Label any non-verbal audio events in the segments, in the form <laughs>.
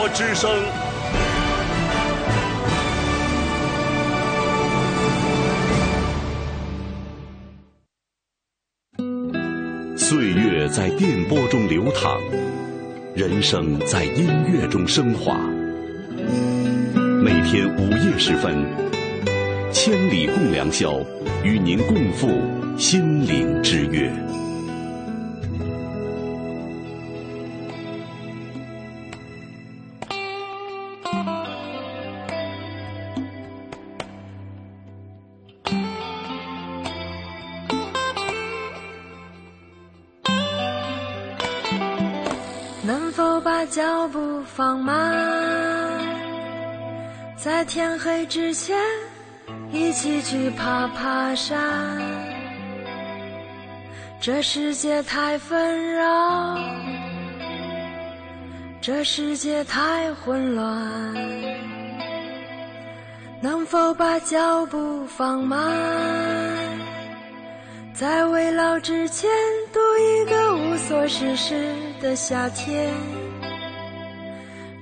国之声。岁月在电波中流淌，人生在音乐中升华。每天午夜时分，千里共良宵，与您共赴心灵之约。天黑之前一起去爬爬山？这世界太纷扰，这世界太混乱。能否把脚步放慢，在未老之前度一个无所事事的夏天？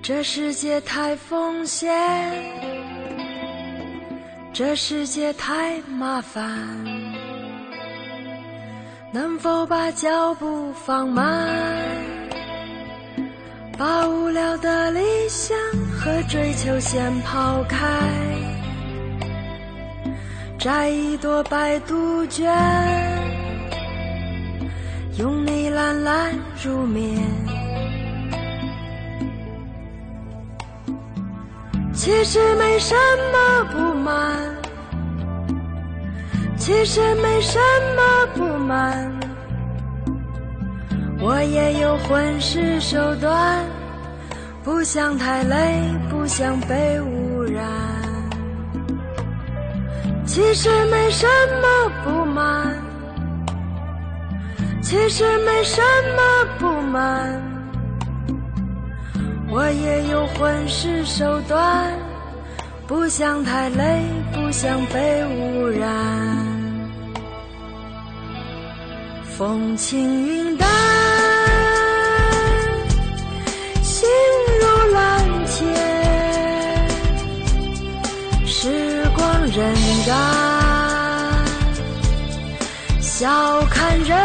这世界太风险，这世界太麻烦。能否把脚步放慢，把无聊的理想和追求先抛开，摘一朵白杜鹃，用你懒懒入眠。其实没什么不满。其实没什么不满，我也有混世手段，不想太累，不想被污染。其实没什么不满，其实没什么不满，我也有混世手段，不想太累，不想被污染。风轻云淡，心如蓝天。时光荏苒，笑看人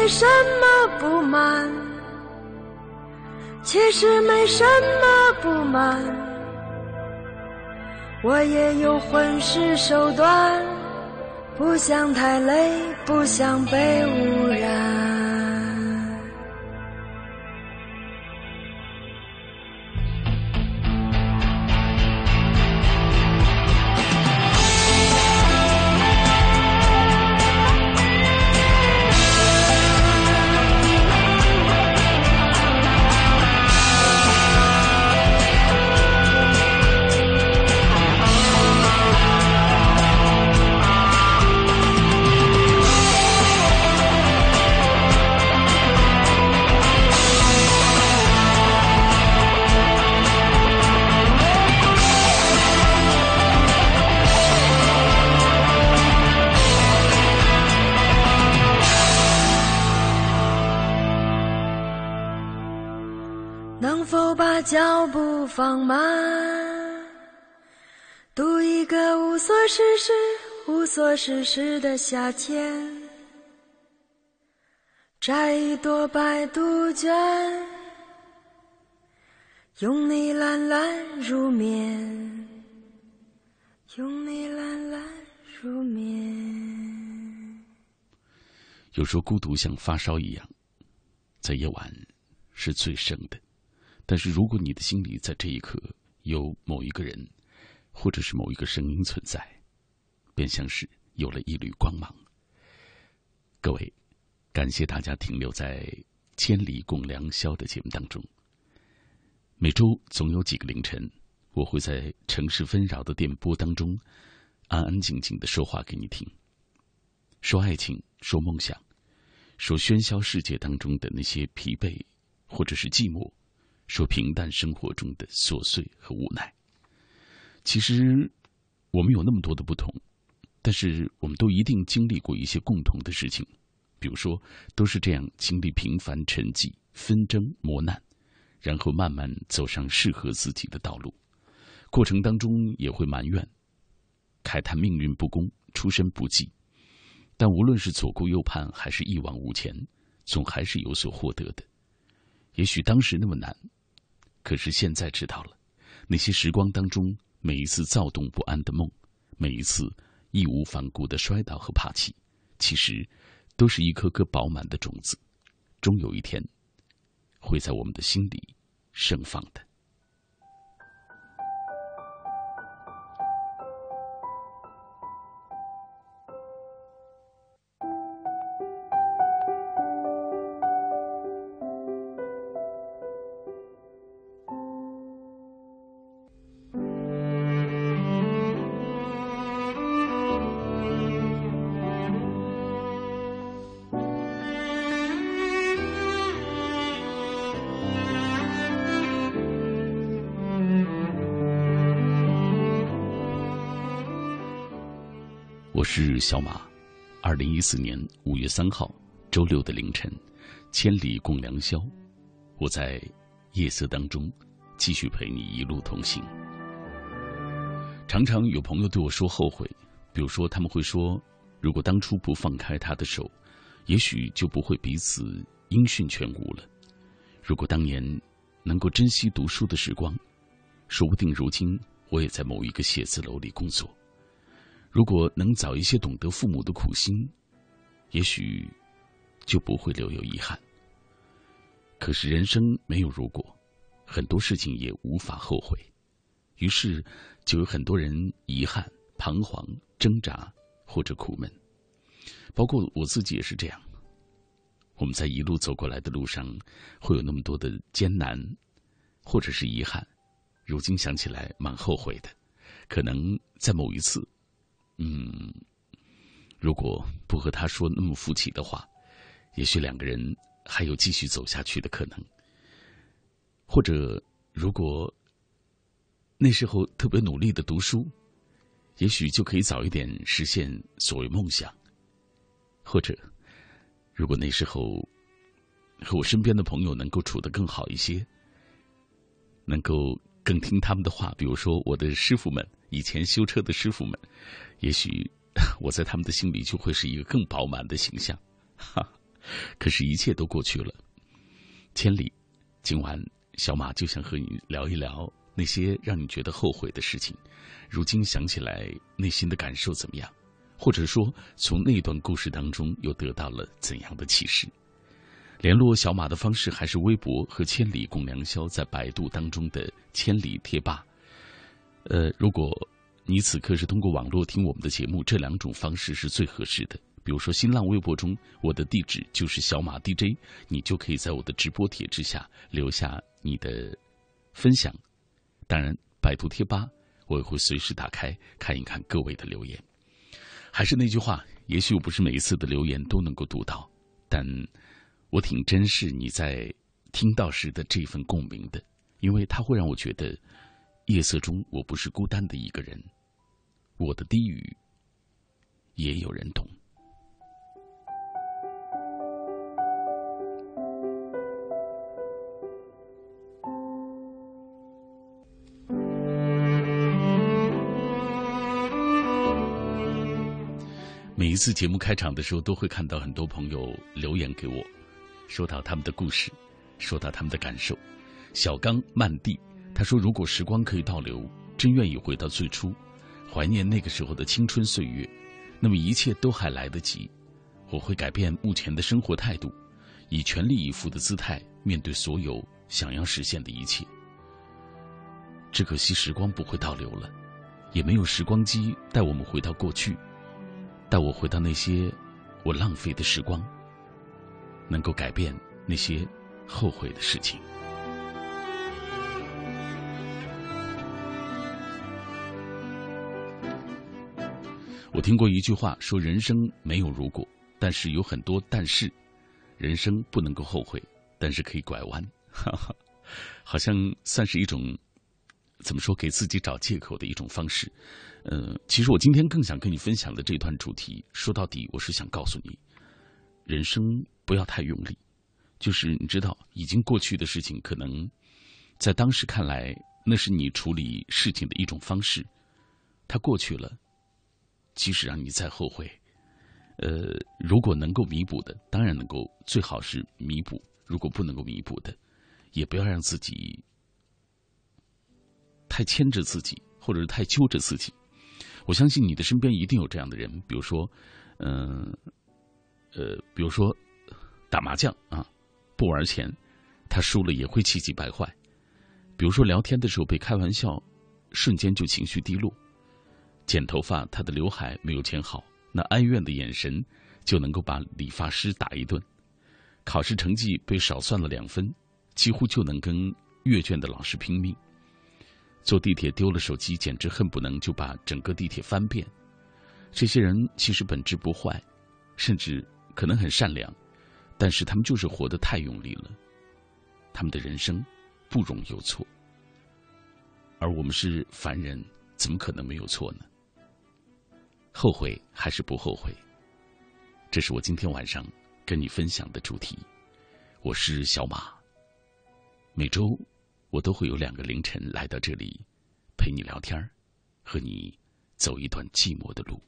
没什么不满，其实没什么不满，我也有混世手段，不想太累，不想被污染。放慢，度一个无所事事、无所事事的夏天？摘一朵白杜鹃，拥你懒懒入眠，拥你懒懒入眠。有时候孤独像发烧一样，在夜晚是最深的。但是，如果你的心里在这一刻有某一个人，或者是某一个声音存在，便像是有了一缕光芒。各位，感谢大家停留在《千里共良宵》的节目当中。每周总有几个凌晨，我会在城市纷扰的电波当中，安安静静的说话给你听。说爱情，说梦想，说喧嚣世界当中的那些疲惫，或者是寂寞，说平淡生活中的琐碎和无奈。其实，我们有那么多的不同，但是我们都一定经历过一些共同的事情，比如说，都是这样经历平凡沉寂、纷争磨难，然后慢慢走上适合自己的道路。过程当中也会埋怨、慨叹命运不公、出身不济，但无论是左顾右盼还是一往无前，总还是有所获得的。也许当时那么难，可是现在知道了，那些时光当中。每一次躁动不安的梦，每一次义无反顾的摔倒和爬起，其实都是一颗颗饱满的种子，终有一天会在我们的心里盛放的。小马，二零一四年五月三号周六的凌晨，千里共良宵，我在夜色当中继续陪你一路同行。常常有朋友对我说后悔，比如说他们会说，如果当初不放开他的手，也许就不会彼此音讯全无了；如果当年能够珍惜读书的时光，说不定如今我也在某一个写字楼里工作。如果能早一些懂得父母的苦心，也许就不会留有遗憾。可是人生没有如果，很多事情也无法后悔，于是就有很多人遗憾、彷徨、挣扎或者苦闷。包括我自己也是这样。我们在一路走过来的路上，会有那么多的艰难，或者是遗憾，如今想起来蛮后悔的。可能在某一次。嗯，如果不和他说那么负气的话，也许两个人还有继续走下去的可能。或者，如果那时候特别努力的读书，也许就可以早一点实现所谓梦想。或者，如果那时候和我身边的朋友能够处得更好一些，能够更听他们的话，比如说我的师傅们。以前修车的师傅们，也许 <laughs> 我在他们的心里就会是一个更饱满的形象。哈，可是，一切都过去了。千里，今晚小马就想和你聊一聊那些让你觉得后悔的事情。如今想起来，内心的感受怎么样？或者说，从那段故事当中又得到了怎样的启示？联络小马的方式还是微博和“千里共良宵”在百度当中的“千里贴吧”。呃，如果你此刻是通过网络听我们的节目，这两种方式是最合适的。比如说，新浪微博中我的地址就是小马 DJ，你就可以在我的直播帖之下留下你的分享。当然，百度贴吧我也会随时打开看一看各位的留言。还是那句话，也许我不是每一次的留言都能够读到，但我挺珍视你在听到时的这份共鸣的，因为它会让我觉得。夜色中，我不是孤单的一个人，我的低语也有人懂。每一次节目开场的时候，都会看到很多朋友留言给我，说到他们的故事，说到他们的感受。小刚、曼蒂。他说：“如果时光可以倒流，真愿意回到最初，怀念那个时候的青春岁月。那么一切都还来得及。我会改变目前的生活态度，以全力以赴的姿态面对所有想要实现的一切。只可惜时光不会倒流了，也没有时光机带我们回到过去，带我回到那些我浪费的时光，能够改变那些后悔的事情。”我听过一句话，说人生没有如果，但是有很多但是。人生不能够后悔，但是可以拐弯，哈哈，好像算是一种怎么说给自己找借口的一种方式。呃，其实我今天更想跟你分享的这段主题，说到底，我是想告诉你，人生不要太用力。就是你知道，已经过去的事情，可能在当时看来，那是你处理事情的一种方式。它过去了，即使让你再后悔。呃，如果能够弥补的，当然能够，最好是弥补；如果不能够弥补的，也不要让自己太牵着自己，或者是太揪着自己。我相信你的身边一定有这样的人，比如说，嗯，呃，比如说打麻将啊，不玩钱，他输了也会气急败坏；比如说聊天的时候被开玩笑，瞬间就情绪低落；剪头发，他的刘海没有剪好。那哀怨的眼神，就能够把理发师打一顿；考试成绩被少算了两分，几乎就能跟阅卷的老师拼命；坐地铁丢了手机，简直恨不能就把整个地铁翻遍。这些人其实本质不坏，甚至可能很善良，但是他们就是活得太用力了。他们的人生不容有错，而我们是凡人，怎么可能没有错呢？后悔还是不后悔？这是我今天晚上跟你分享的主题。我是小马。每周我都会有两个凌晨来到这里，陪你聊天和你走一段寂寞的路。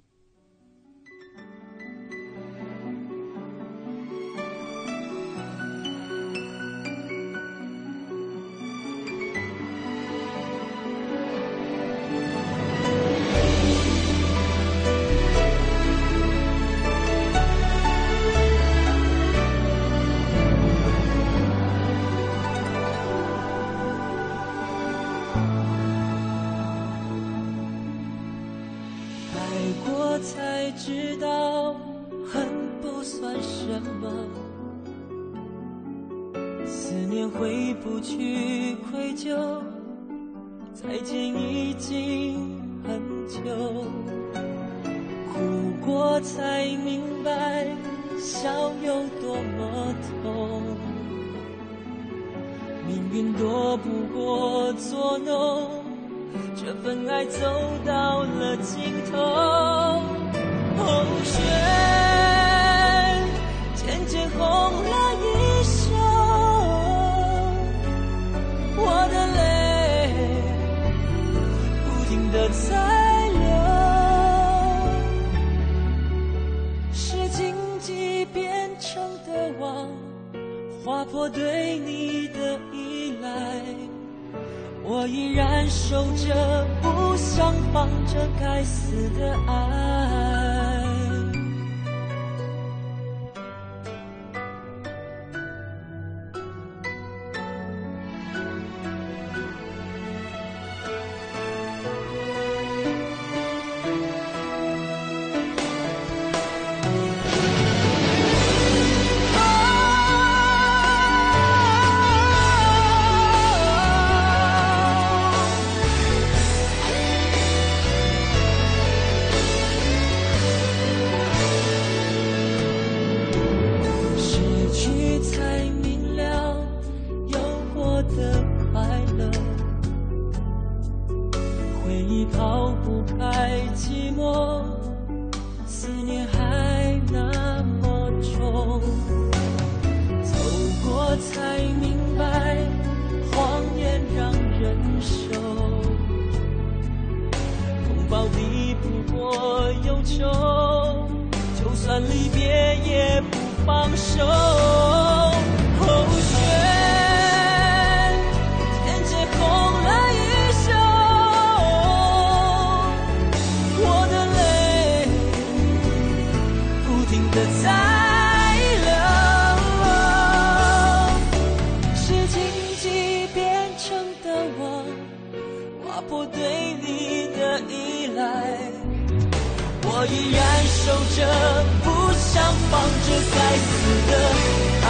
我依然守着不想放着该死的。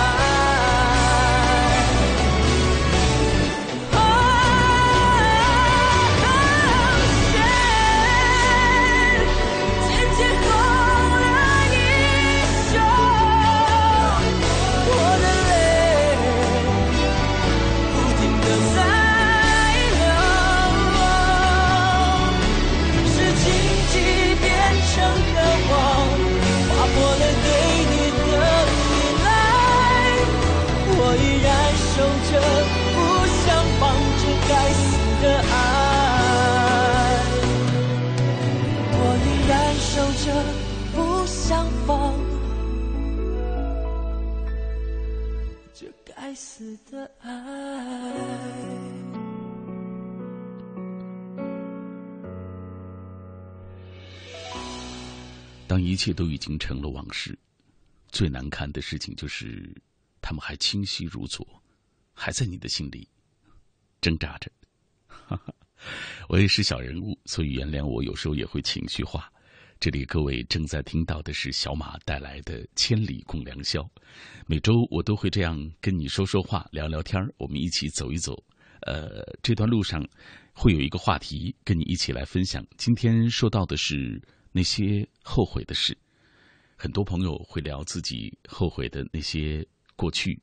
当一切都已经成了往事，最难看的事情就是，他们还清晰如昨，还在你的心里挣扎着。<laughs> 我也是小人物，所以原谅我有时候也会情绪化。这里各位正在听到的是小马带来的《千里共良宵》，每周我都会这样跟你说说话、聊聊天我们一起走一走。呃，这段路上会有一个话题跟你一起来分享。今天说到的是那些后悔的事，很多朋友会聊自己后悔的那些过去，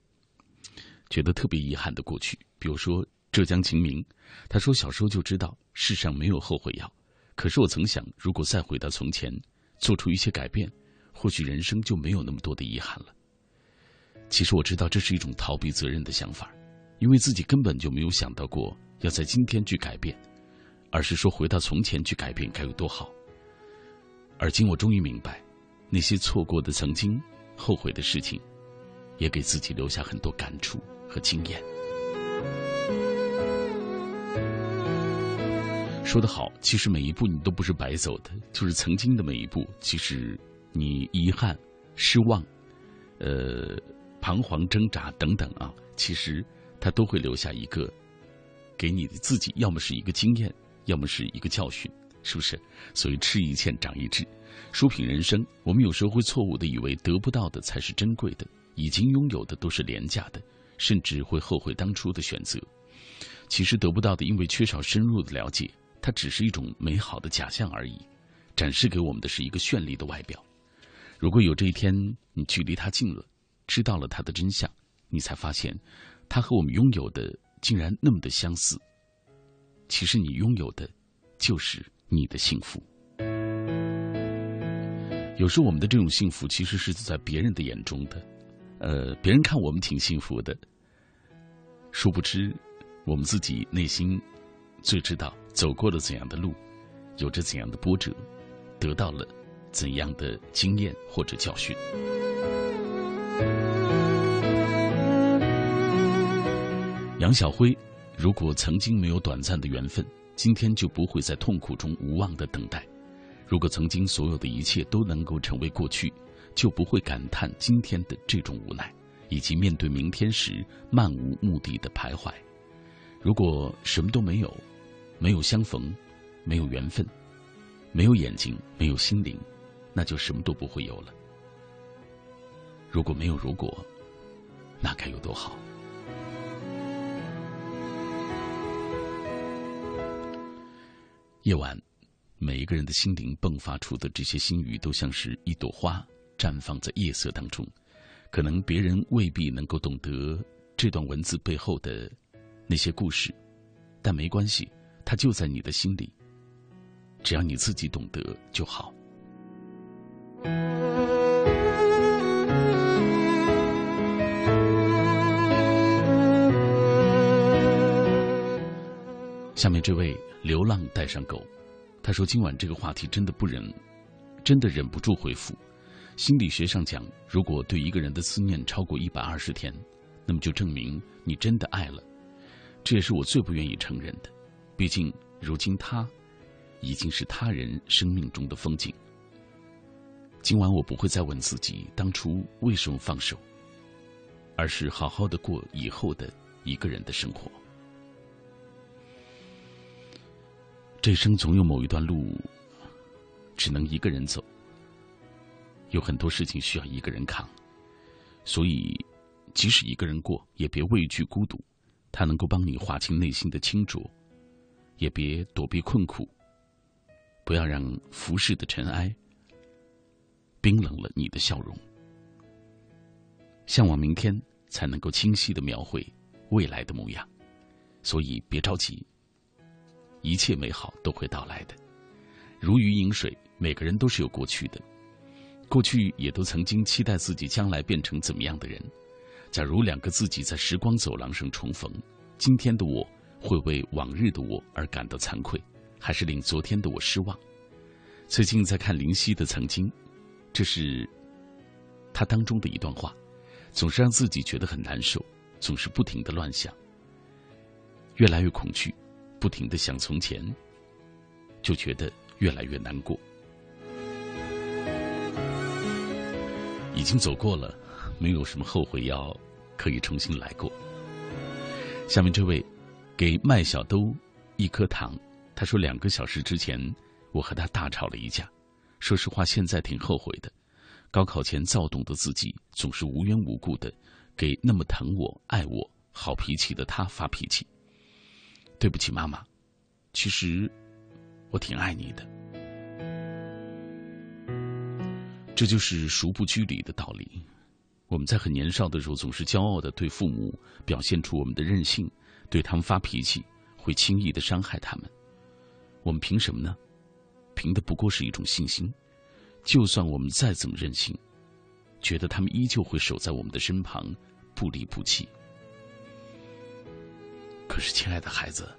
觉得特别遗憾的过去，比如说。浙江秦明，他说：“小时候就知道世上没有后悔药，可是我曾想，如果再回到从前，做出一些改变，或许人生就没有那么多的遗憾了。”其实我知道这是一种逃避责任的想法，因为自己根本就没有想到过要在今天去改变，而是说回到从前去改变该有多好。而今我终于明白，那些错过的曾经、后悔的事情，也给自己留下很多感触和经验。说得好，其实每一步你都不是白走的，就是曾经的每一步，其实你遗憾、失望、呃、彷徨、挣扎等等啊，其实它都会留下一个给你的自己，要么是一个经验，要么是一个教训，是不是？所以吃一堑长一智，书品人生，我们有时候会错误的以为得不到的才是珍贵的，已经拥有的都是廉价的，甚至会后悔当初的选择。其实得不到的，因为缺少深入的了解。它只是一种美好的假象而已，展示给我们的是一个绚丽的外表。如果有这一天，你距离它近了，知道了它的真相，你才发现，它和我们拥有的竟然那么的相似。其实你拥有的，就是你的幸福。有时候我们的这种幸福，其实是在别人的眼中的，呃，别人看我们挺幸福的，殊不知，我们自己内心。最知道走过了怎样的路，有着怎样的波折，得到了怎样的经验或者教训。杨晓辉，如果曾经没有短暂的缘分，今天就不会在痛苦中无望的等待；如果曾经所有的一切都能够成为过去，就不会感叹今天的这种无奈，以及面对明天时漫无目的的徘徊。如果什么都没有。没有相逢，没有缘分，没有眼睛，没有心灵，那就什么都不会有了。如果没有如果，那该有多好？夜晚，每一个人的心灵迸发出的这些心语，都像是一朵花绽放在夜色当中。可能别人未必能够懂得这段文字背后的那些故事，但没关系。它就在你的心里，只要你自己懂得就好。下面这位流浪带上狗，他说：“今晚这个话题真的不忍，真的忍不住回复。心理学上讲，如果对一个人的思念超过一百二十天，那么就证明你真的爱了。这也是我最不愿意承认的。”毕竟，如今他已经是他人生命中的风景。今晚我不会再问自己当初为什么放手，而是好好的过以后的一个人的生活。这一生总有某一段路只能一个人走，有很多事情需要一个人扛，所以即使一个人过，也别畏惧孤独，它能够帮你划清内心的清浊。也别躲避困苦，不要让浮世的尘埃冰冷了你的笑容。向往明天，才能够清晰的描绘未来的模样。所以别着急，一切美好都会到来的。如鱼饮水，每个人都是有过去的，过去也都曾经期待自己将来变成怎么样的人。假如两个自己在时光走廊上重逢，今天的我。会为往日的我而感到惭愧，还是令昨天的我失望？最近在看林夕的《曾经》，这是他当中的一段话，总是让自己觉得很难受，总是不停的乱想，越来越恐惧，不停的想从前，就觉得越来越难过。已经走过了，没有什么后悔药可以重新来过。下面这位，给麦小兜一颗糖。他说，两个小时之前，我和他大吵了一架。说实话，现在挺后悔的。高考前躁动的自己，总是无缘无故的给那么疼我、爱我、好脾气的他发脾气。对不起，妈妈。其实，我挺爱你的。这就是孰不拘礼的道理。我们在很年少的时候，总是骄傲的对父母表现出我们的任性，对他们发脾气，会轻易的伤害他们。我们凭什么呢？凭的不过是一种信心。就算我们再怎么任性，觉得他们依旧会守在我们的身旁，不离不弃。可是，亲爱的孩子，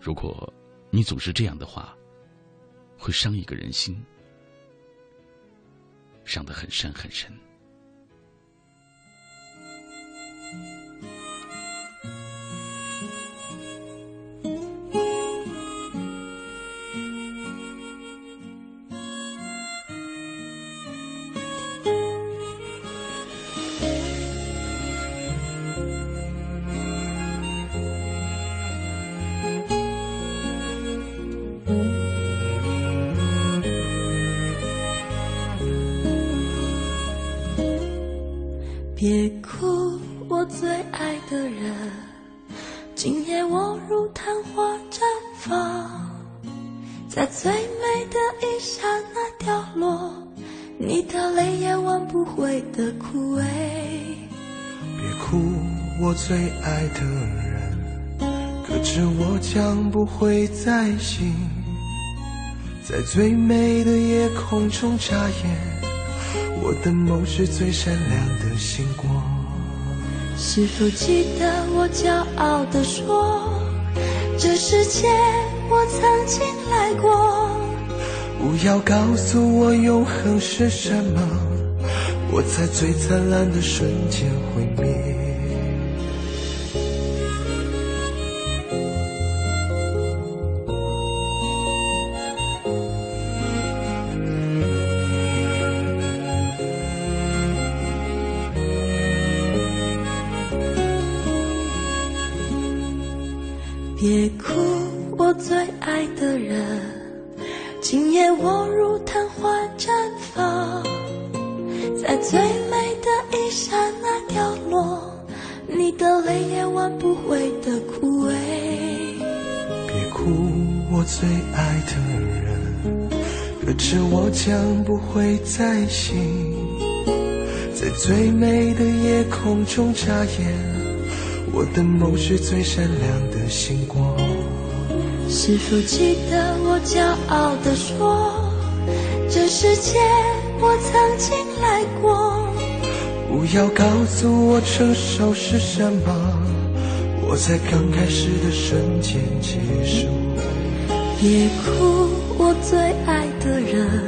如果你总是这样的话，会伤一个人心。伤得很深很深。最爱的人，可知我将不会再醒，在最美的夜空中眨眼。我的梦是最闪亮的星光。是否记得我骄傲地说，这世界我曾经来过？不要告诉我永恒是什么，我在最灿烂的瞬间毁眨眼，我的梦是最闪亮的星光。是否记得我骄傲地说，这世界我曾经来过？不要告诉我成熟是什么，我在刚开始的瞬间结束。别哭，我最爱的人。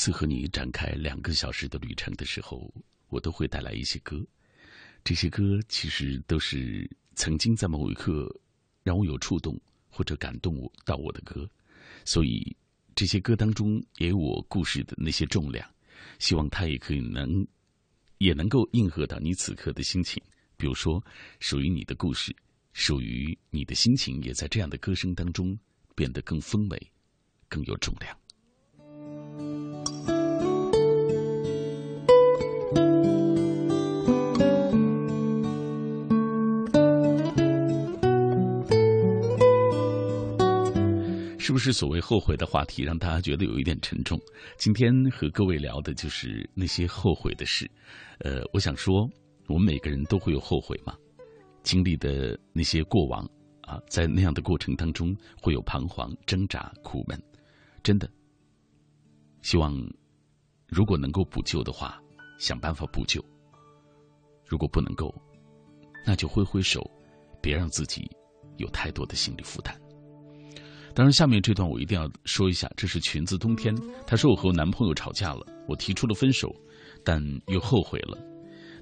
次和你展开两个小时的旅程的时候，我都会带来一些歌。这些歌其实都是曾经在某一刻让我有触动或者感动到我的歌，所以这些歌当中也有我故事的那些重量。希望它也可以能也能够应和到你此刻的心情。比如说，属于你的故事，属于你的心情，也在这样的歌声当中变得更丰美，更有重量。是不是所谓后悔的话题让大家觉得有一点沉重？今天和各位聊的就是那些后悔的事。呃，我想说，我们每个人都会有后悔嘛，经历的那些过往啊，在那样的过程当中会有彷徨、挣扎、苦闷。真的，希望如果能够补救的话，想办法补救；如果不能够，那就挥挥手，别让自己有太多的心理负担。当然，下面这段我一定要说一下，这是裙子冬天。她说：“我和我男朋友吵架了，我提出了分手，但又后悔了。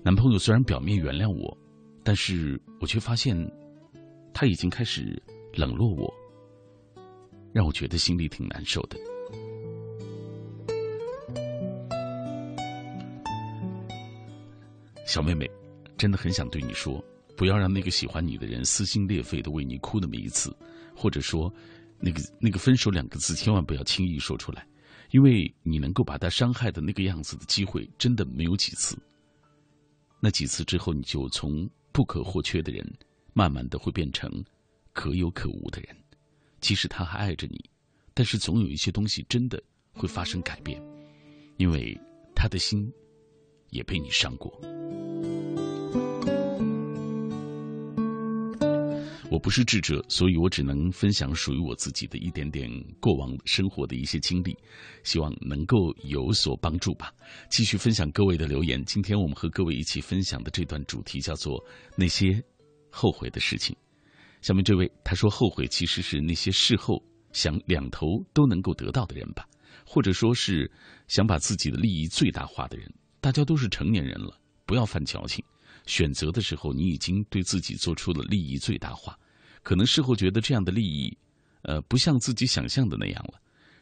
男朋友虽然表面原谅我，但是我却发现他已经开始冷落我，让我觉得心里挺难受的。”小妹妹，真的很想对你说，不要让那个喜欢你的人撕心裂肺的为你哭那么一次，或者说。那个那个分手两个字，千万不要轻易说出来，因为你能够把他伤害的那个样子的机会，真的没有几次。那几次之后，你就从不可或缺的人，慢慢的会变成可有可无的人。即使他还爱着你，但是总有一些东西真的会发生改变，因为他的心也被你伤过。我不是智者，所以我只能分享属于我自己的一点点过往生活的一些经历，希望能够有所帮助吧。继续分享各位的留言。今天我们和各位一起分享的这段主题叫做“那些后悔的事情”。下面这位他说：“后悔其实是那些事后想两头都能够得到的人吧，或者说是想把自己的利益最大化的人。大家都是成年人了，不要犯矫情。”选择的时候，你已经对自己做出了利益最大化，可能事后觉得这样的利益，呃，不像自己想象的那样了。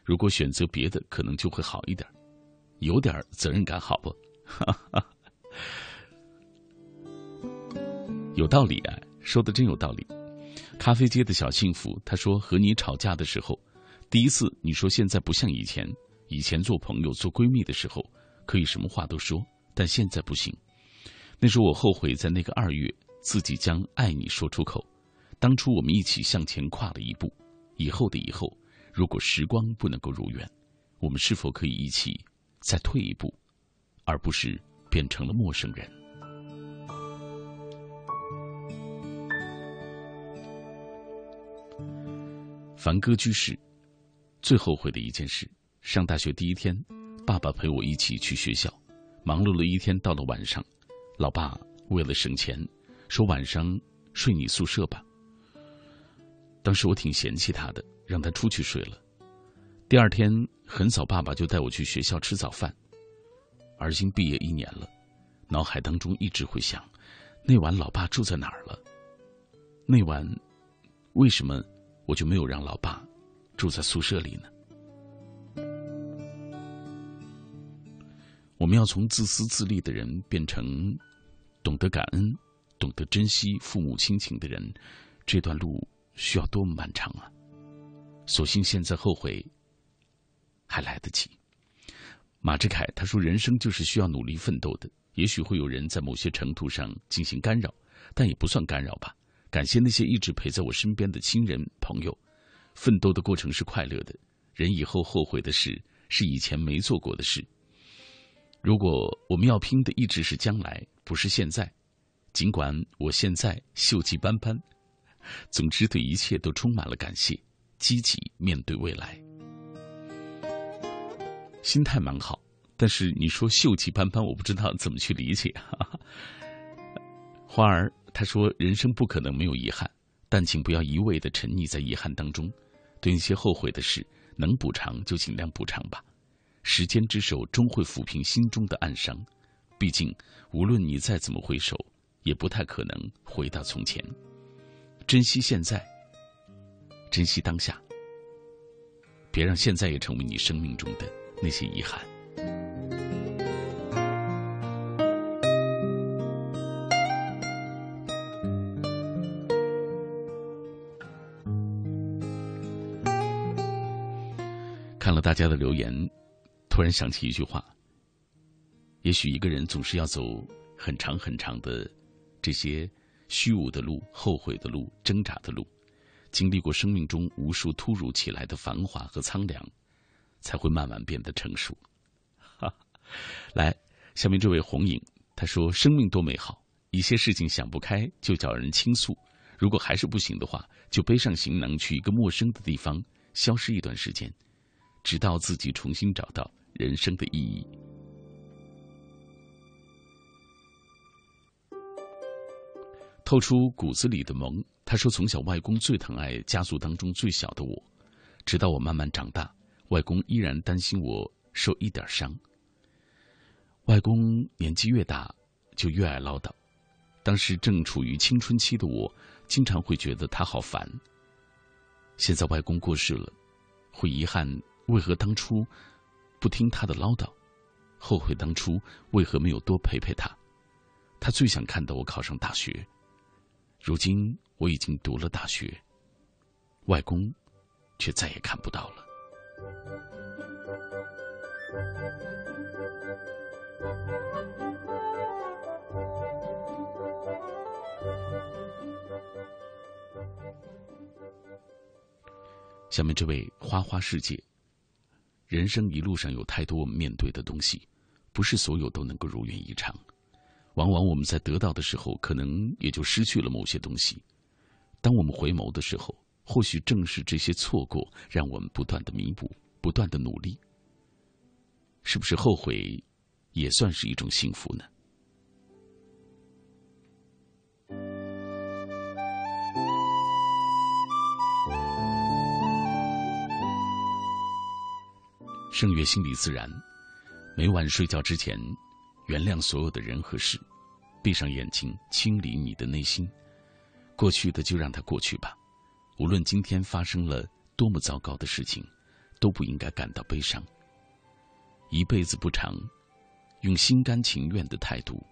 如果选择别的，可能就会好一点，有点责任感，好不？<laughs> 有道理啊，说的真有道理。咖啡街的小幸福，他说和你吵架的时候，第一次你说现在不像以前，以前做朋友做闺蜜的时候可以什么话都说，但现在不行。那时候我后悔在那个二月自己将爱你说出口，当初我们一起向前跨了一步，以后的以后，如果时光不能够如愿，我们是否可以一起再退一步，而不是变成了陌生人？凡哥居士最后悔的一件事：上大学第一天，爸爸陪我一起去学校，忙碌了一天，到了晚上。老爸为了省钱，说晚上睡你宿舍吧。当时我挺嫌弃他的，让他出去睡了。第二天很早，爸爸就带我去学校吃早饭。而今毕业一年了，脑海当中一直会想，那晚老爸住在哪儿了？那晚为什么我就没有让老爸住在宿舍里呢？我们要从自私自利的人变成懂得感恩、懂得珍惜父母亲情的人，这段路需要多么漫长啊！所幸现在后悔还来得及。马志凯他说：“人生就是需要努力奋斗的。也许会有人在某些程度上进行干扰，但也不算干扰吧。感谢那些一直陪在我身边的亲人朋友。奋斗的过程是快乐的。人以后后悔的事，是以前没做过的事。”如果我们要拼的一直是将来，不是现在，尽管我现在锈迹斑斑，总之对一切都充满了感谢，积极面对未来，心态蛮好。但是你说锈迹斑斑，我不知道怎么去理解。花儿他说：“人生不可能没有遗憾，但请不要一味的沉溺在遗憾当中，对那些后悔的事，能补偿就尽量补偿吧。”时间之手终会抚平心中的暗伤，毕竟无论你再怎么回首，也不太可能回到从前。珍惜现在，珍惜当下，别让现在也成为你生命中的那些遗憾。看了大家的留言。突然想起一句话：也许一个人总是要走很长很长的这些虚无的路、后悔的路、挣扎的路，经历过生命中无数突如其来的繁华和苍凉，才会慢慢变得成熟。哈，来，下面这位红影，他说：“生命多美好，一些事情想不开就找人倾诉，如果还是不行的话，就背上行囊去一个陌生的地方，消失一段时间，直到自己重新找到人生的意义。”透出骨子里的萌。他说：“从小，外公最疼爱家族当中最小的我，直到我慢慢长大，外公依然担心我受一点伤。外公年纪越大，就越爱唠叨。当时正处于青春期的我，经常会觉得他好烦。现在外公过世了，会遗憾为何当初不听他的唠叨，后悔当初为何没有多陪陪他。他最想看到我考上大学。”如今我已经读了大学，外公却再也看不到了。下面这位花花世界，人生一路上有太多我们面对的东西，不是所有都能够如愿以偿。往往我们在得到的时候，可能也就失去了某些东西。当我们回眸的时候，或许正是这些错过，让我们不断的弥补，不断的努力。是不是后悔，也算是一种幸福呢？盛月心理自然，每晚睡觉之前。原谅所有的人和事，闭上眼睛，清理你的内心。过去的就让它过去吧。无论今天发生了多么糟糕的事情，都不应该感到悲伤。一辈子不长，用心甘情愿的态度，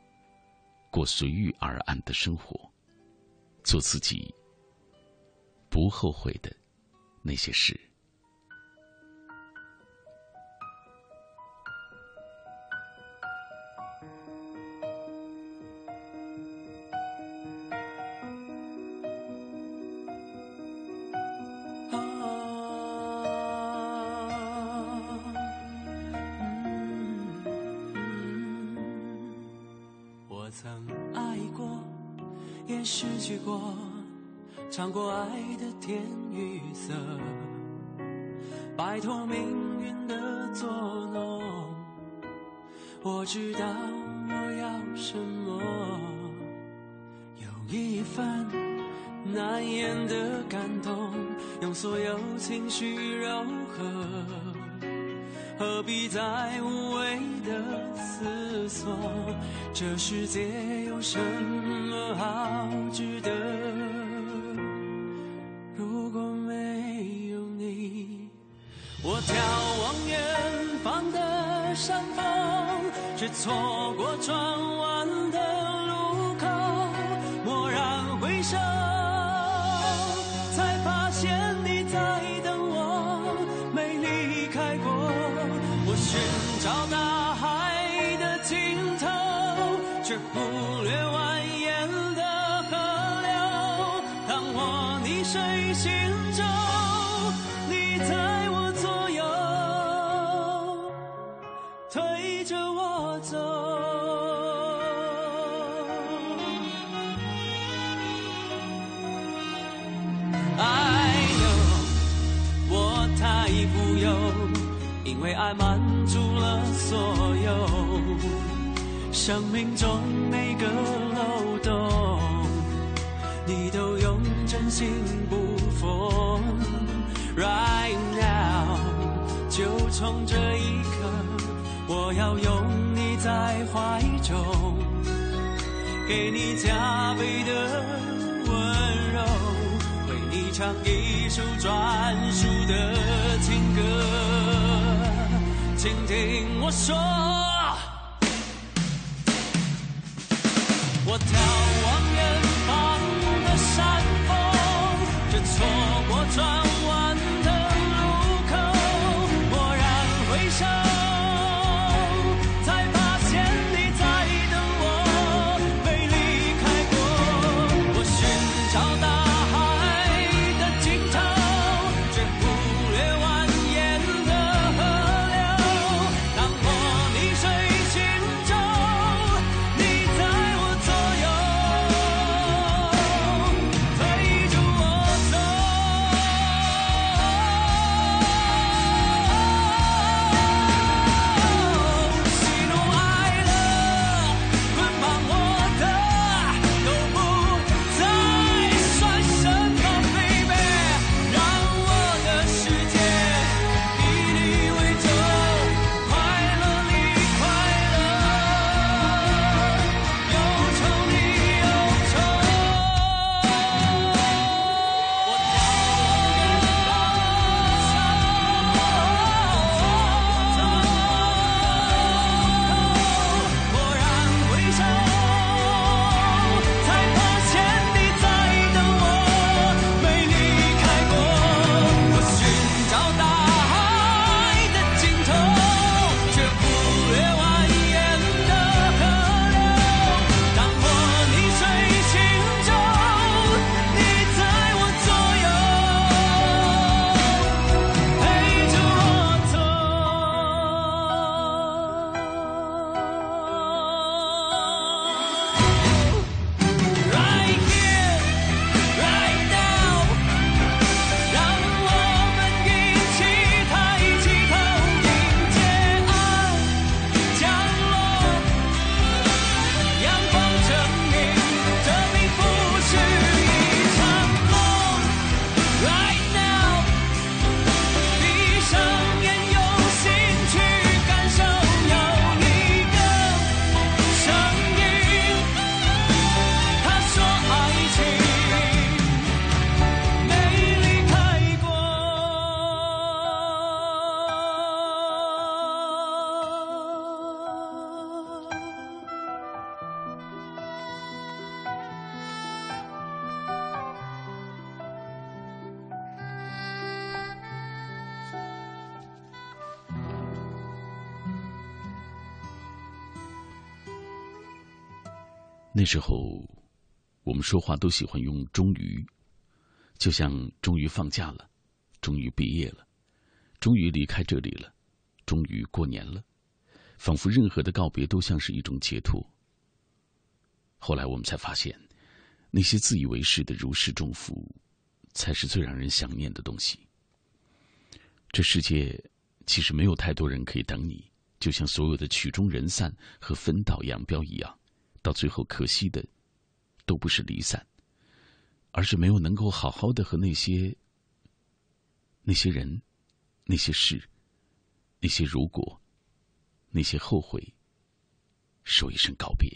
过随遇而安的生活，做自己不后悔的那些事。也失去过，尝过爱的甜与涩，摆脱命运的捉弄，我知道我要什么。有一份难言的感动，用所有情绪柔和。何必再无谓的思索？这世界有什么好值得？如果没有你，我眺望远方的山峰，却错过转满足了所有。生命中每个漏洞，你都用真心补缝。Right now，就从这一刻，我要拥你在怀中，给你加倍的温柔，为你唱一首专属的，请听我说。那时候，我们说话都喜欢用“终于”，就像终于放假了，终于毕业了，终于离开这里了，终于过年了，仿佛任何的告别都像是一种解脱。后来我们才发现，那些自以为是的如释重负，才是最让人想念的东西。这世界其实没有太多人可以等你，就像所有的曲终人散和分道扬镳一样。到最后，可惜的都不是离散，而是没有能够好好的和那些那些人、那些事、那些如果、那些后悔说一声告别。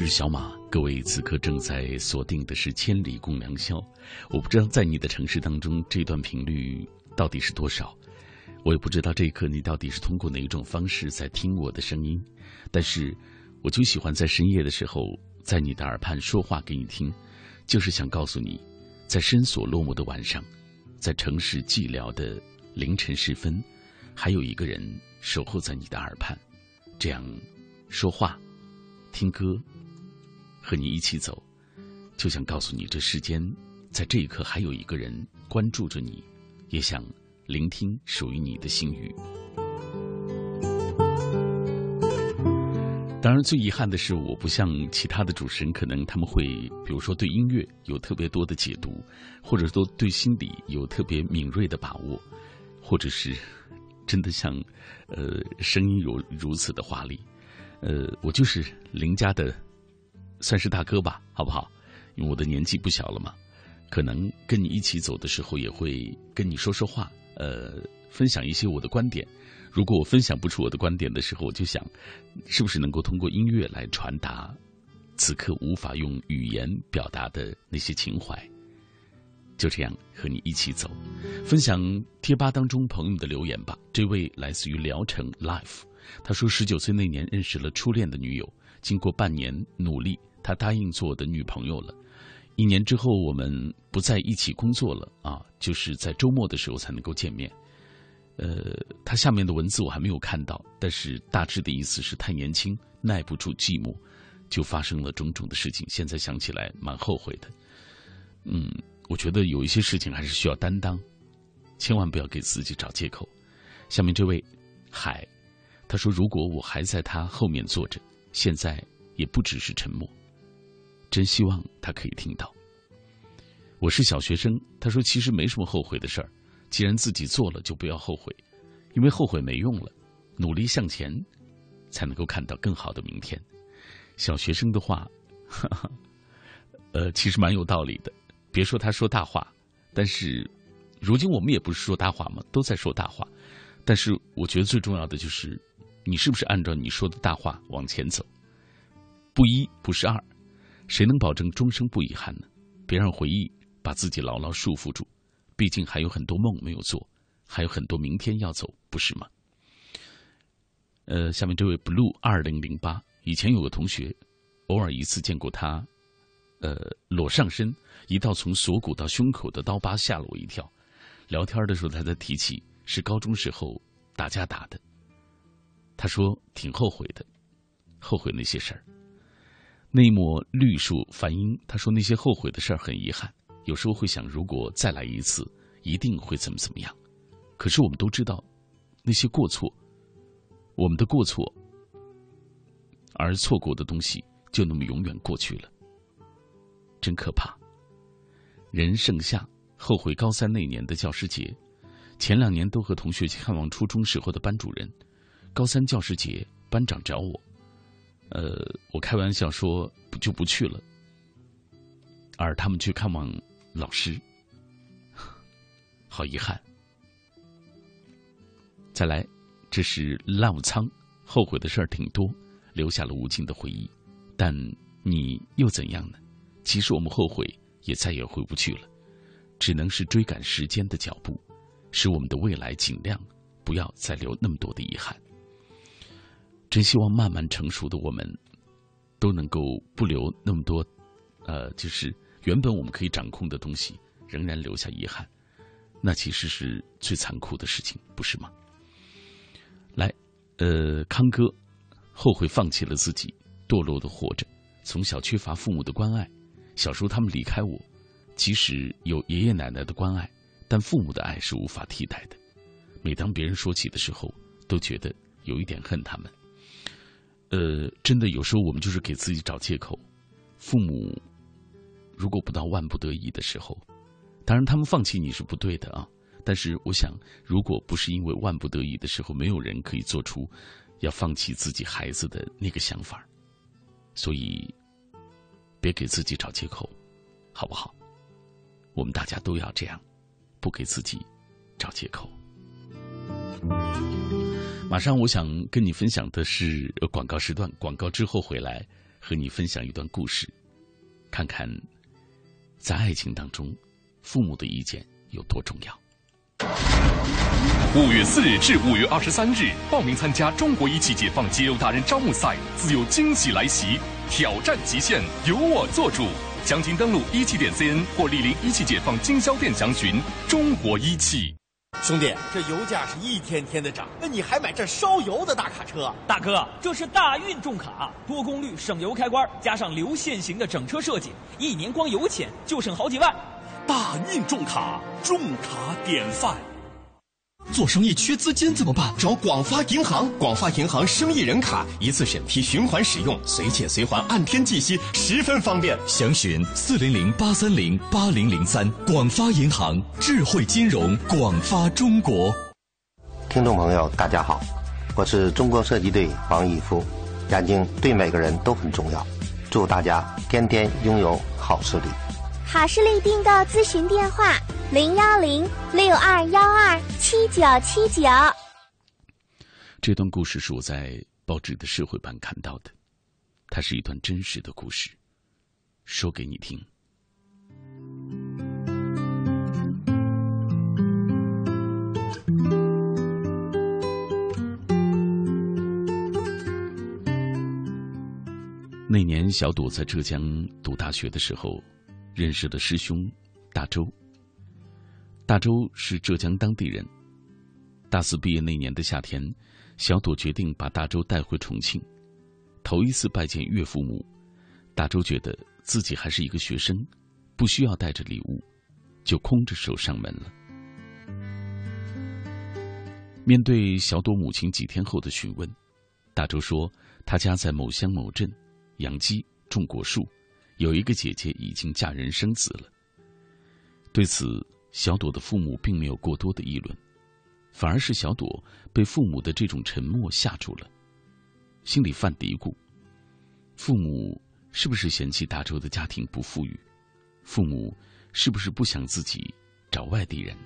是小马，各位此刻正在锁定的是《千里共良宵》。我不知道在你的城市当中，这段频率到底是多少，我也不知道这一刻你到底是通过哪一种方式在听我的声音。但是，我就喜欢在深夜的时候，在你的耳畔说话给你听，就是想告诉你，在深锁落寞的晚上，在城市寂寥的凌晨时分，还有一个人守候在你的耳畔，这样说话、听歌。和你一起走，就想告诉你，这世间在这一刻还有一个人关注着你，也想聆听属于你的心语。当然，最遗憾的是，我不像其他的主持人，可能他们会，比如说对音乐有特别多的解读，或者说对心理有特别敏锐的把握，或者是 <laughs> 真的像呃声音如如此的华丽。呃，我就是邻家的。算是大哥吧，好不好？因为我的年纪不小了嘛，可能跟你一起走的时候，也会跟你说说话，呃，分享一些我的观点。如果我分享不出我的观点的时候，我就想，是不是能够通过音乐来传达此刻无法用语言表达的那些情怀？就这样和你一起走，分享贴吧当中朋友的留言吧。这位来自于聊城 Life，他说十九岁那年认识了初恋的女友，经过半年努力。他答应做我的女朋友了，一年之后我们不在一起工作了啊，就是在周末的时候才能够见面。呃，他下面的文字我还没有看到，但是大致的意思是太年轻，耐不住寂寞，就发生了种种的事情。现在想起来蛮后悔的。嗯，我觉得有一些事情还是需要担当，千万不要给自己找借口。下面这位海，他说：“如果我还在他后面坐着，现在也不只是沉默。”真希望他可以听到。我是小学生，他说其实没什么后悔的事儿，既然自己做了，就不要后悔，因为后悔没用了，努力向前，才能够看到更好的明天。小学生的话，哈哈，呃，其实蛮有道理的。别说他说大话，但是如今我们也不是说大话嘛，都在说大话。但是我觉得最重要的就是，你是不是按照你说的大话往前走？不一不是二。谁能保证终生不遗憾呢？别让回忆把自己牢牢束缚住，毕竟还有很多梦没有做，还有很多明天要走，不是吗？呃，下面这位 blue 二零零八，以前有个同学，偶尔一次见过他，呃，裸上身，一道从锁骨到胸口的刀疤吓了我一跳。聊天的时候，他在提起是高中时候打架打的，他说挺后悔的，后悔那些事儿。那一抹绿树梵音，他说那些后悔的事儿很遗憾，有时候会想，如果再来一次，一定会怎么怎么样。可是我们都知道，那些过错，我们的过错，而错过的东西就那么永远过去了，真可怕。人盛夏，后悔高三那年的教师节，前两年都和同学去看望初中时候的班主任，高三教师节，班长找我。呃，我开玩笑说就不去了，而他们去看望老师，<laughs> 好遗憾。再来，这是 love 仓，后悔的事儿挺多，留下了无尽的回忆。但你又怎样呢？即使我们后悔，也再也回不去了，只能是追赶时间的脚步，使我们的未来尽量不要再留那么多的遗憾。真希望慢慢成熟的我们，都能够不留那么多，呃，就是原本我们可以掌控的东西，仍然留下遗憾，那其实是最残酷的事情，不是吗？来，呃，康哥后悔放弃了自己，堕落的活着，从小缺乏父母的关爱。小时候他们离开我，即使有爷爷奶奶的关爱，但父母的爱是无法替代的。每当别人说起的时候，都觉得有一点恨他们。呃，真的有时候我们就是给自己找借口。父母如果不到万不得已的时候，当然他们放弃你是不对的啊。但是我想，如果不是因为万不得已的时候，没有人可以做出要放弃自己孩子的那个想法。所以。别给自己找借口，好不好？我们大家都要这样，不给自己找借口。马上我想跟你分享的是广告时段，广告之后回来和你分享一段故事，看看在爱情当中，父母的意见有多重要。五月四日至五月二十三日，报名参加中国一汽解放肌肉达人招募赛，自有惊喜来袭。挑战极限，由我做主。详情登录一汽点 cn 或莅临一汽解放经销店详询。中国一汽，兄弟，这油价是一天天的涨，那你还买这烧油的大卡车？大哥，这是大运重卡，多功率省油开关，加上流线型的整车设计，一年光油钱就省好几万。大运重卡，重卡典范。做生意缺资金怎么办？找广发银行，广发银行生意人卡一次审批，循环使用，随借随还，按天计息，十分方便。详询四零零八三零八零零三。广发银行，智慧金融，广发中国。听众朋友，大家好，我是中国射击队王义夫。眼睛对每个人都很重要，祝大家天天拥有好视力。好视力订购咨询电话。零幺零六二幺二七九七九。这段故事是我在报纸的社会版看到的，它是一段真实的故事，说给你听。那年，小朵在浙江读大学的时候，认识了师兄大周。大周是浙江当地人。大四毕业那年的夏天，小朵决定把大周带回重庆。头一次拜见岳父母，大周觉得自己还是一个学生，不需要带着礼物，就空着手上门了。面对小朵母亲几天后的询问，大周说：“他家在某乡某镇，养鸡种果树，有一个姐姐已经嫁人生子了。”对此。小朵的父母并没有过多的议论，反而是小朵被父母的这种沉默吓住了，心里犯嘀咕：父母是不是嫌弃大周的家庭不富裕？父母是不是不想自己找外地人？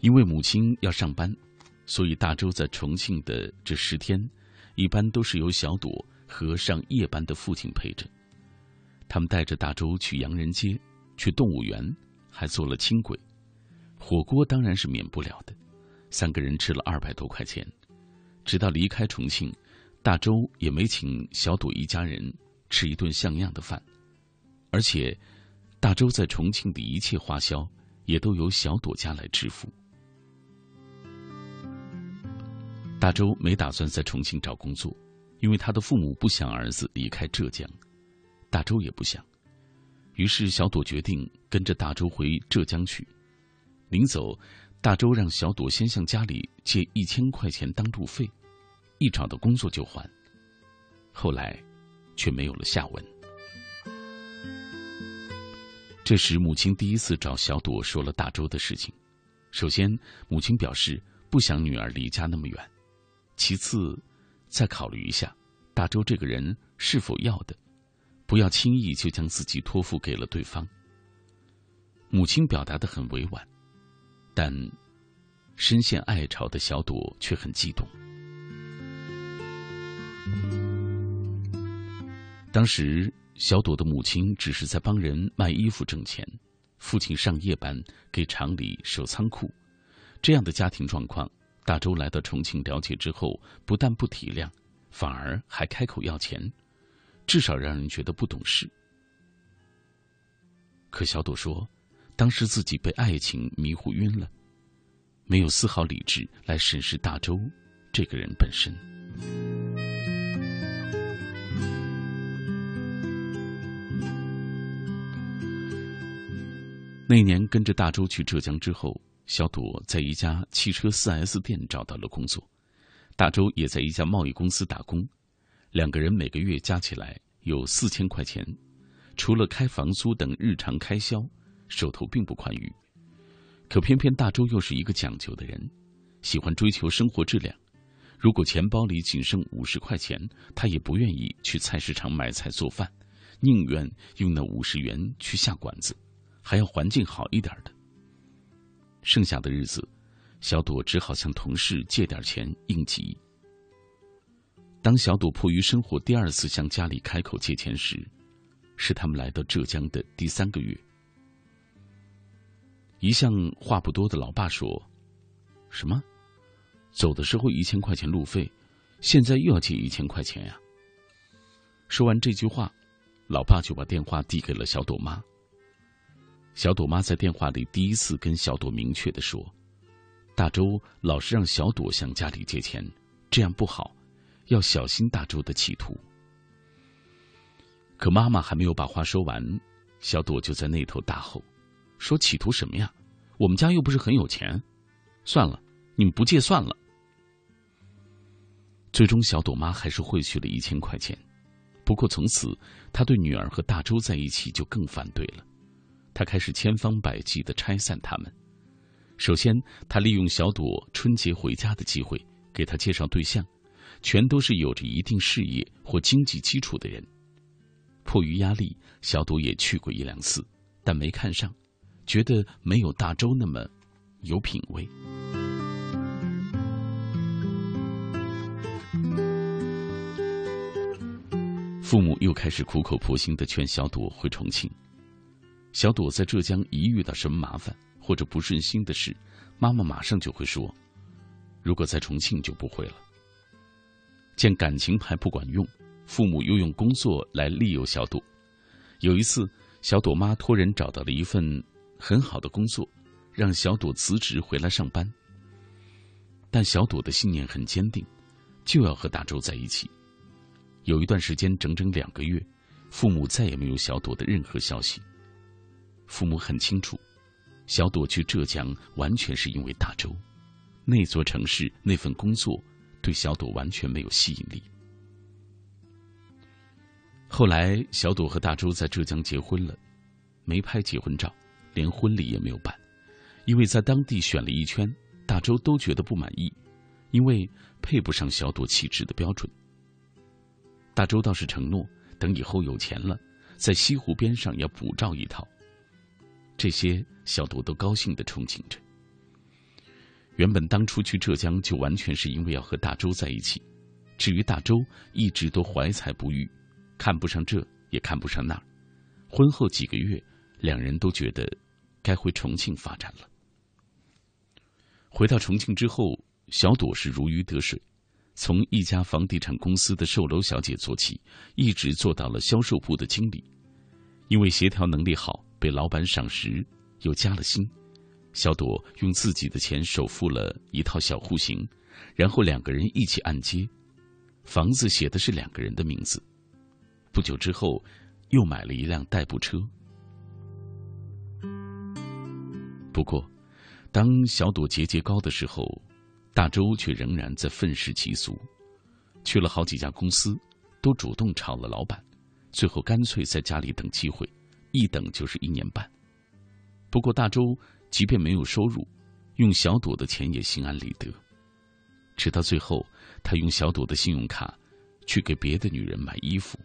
因为母亲要上班，所以大周在重庆的这十天，一般都是由小朵和上夜班的父亲陪着。他们带着大周去洋人街。去动物园，还坐了轻轨，火锅当然是免不了的。三个人吃了二百多块钱，直到离开重庆，大周也没请小朵一家人吃一顿像样的饭，而且大周在重庆的一切花销也都由小朵家来支付。大周没打算在重庆找工作，因为他的父母不想儿子离开浙江，大周也不想。于是，小朵决定跟着大周回浙江去。临走，大周让小朵先向家里借一千块钱当路费，一找到工作就还。后来，却没有了下文。这时，母亲第一次找小朵说了大周的事情。首先，母亲表示不想女儿离家那么远；其次，再考虑一下大周这个人是否要的。不要轻易就将自己托付给了对方。母亲表达的很委婉，但深陷爱巢的小朵却很激动。当时，小朵的母亲只是在帮人卖衣服挣钱，父亲上夜班给厂里守仓库，这样的家庭状况，大周来到重庆了解之后，不但不体谅，反而还开口要钱，至少让人觉得不懂事。可小朵说，当时自己被爱情迷糊晕了，没有丝毫理智来审视大周这个人本身。那年跟着大周去浙江之后，小朵在一家汽车 4S 店找到了工作，大周也在一家贸易公司打工，两个人每个月加起来有四千块钱，除了开房租等日常开销，手头并不宽裕。可偏偏大周又是一个讲究的人，喜欢追求生活质量。如果钱包里仅剩五十块钱，他也不愿意去菜市场买菜做饭，宁愿用那五十元去下馆子。还要环境好一点的。剩下的日子，小朵只好向同事借点钱应急。当小朵迫于生活第二次向家里开口借钱时，是他们来到浙江的第三个月。一向话不多的老爸说：“什么？走的时候一千块钱路费，现在又要借一千块钱呀？”说完这句话，老爸就把电话递给了小朵妈。小朵妈在电话里第一次跟小朵明确的说：“大周老是让小朵向家里借钱，这样不好，要小心大周的企图。”可妈妈还没有把话说完，小朵就在那头大吼：“说企图什么呀？我们家又不是很有钱，算了，你们不借算了。”最终，小朵妈还是汇去了一千块钱。不过从此，她对女儿和大周在一起就更反对了。他开始千方百计的拆散他们。首先，他利用小朵春节回家的机会给他介绍对象，全都是有着一定事业或经济基础的人。迫于压力，小朵也去过一两次，但没看上，觉得没有大周那么有品位。父母又开始苦口婆心的劝小朵回重庆。小朵在浙江一遇到什么麻烦或者不顺心的事，妈妈马上就会说：“如果在重庆就不会了。”见感情牌不管用，父母又用工作来利诱小朵。有一次，小朵妈托人找到了一份很好的工作，让小朵辞职回来上班。但小朵的信念很坚定，就要和大周在一起。有一段时间，整整两个月，父母再也没有小朵的任何消息。父母很清楚，小朵去浙江完全是因为大周，那座城市那份工作对小朵完全没有吸引力。后来，小朵和大周在浙江结婚了，没拍结婚照，连婚礼也没有办，因为在当地选了一圈，大周都觉得不满意，因为配不上小朵气质的标准。大周倒是承诺，等以后有钱了，在西湖边上要补照一套。这些小朵都高兴的憧憬着。原本当初去浙江就完全是因为要和大周在一起，至于大周一直都怀才不遇，看不上这也看不上那儿。婚后几个月，两人都觉得该回重庆发展了。回到重庆之后，小朵是如鱼得水，从一家房地产公司的售楼小姐做起，一直做到了销售部的经理，因为协调能力好。被老板赏识，又加了薪。小朵用自己的钱首付了一套小户型，然后两个人一起按揭，房子写的是两个人的名字。不久之后，又买了一辆代步车。不过，当小朵节节高的时候，大周却仍然在愤世嫉俗，去了好几家公司，都主动炒了老板，最后干脆在家里等机会。一等就是一年半。不过大周即便没有收入，用小朵的钱也心安理得。直到最后，他用小朵的信用卡去给别的女人买衣服。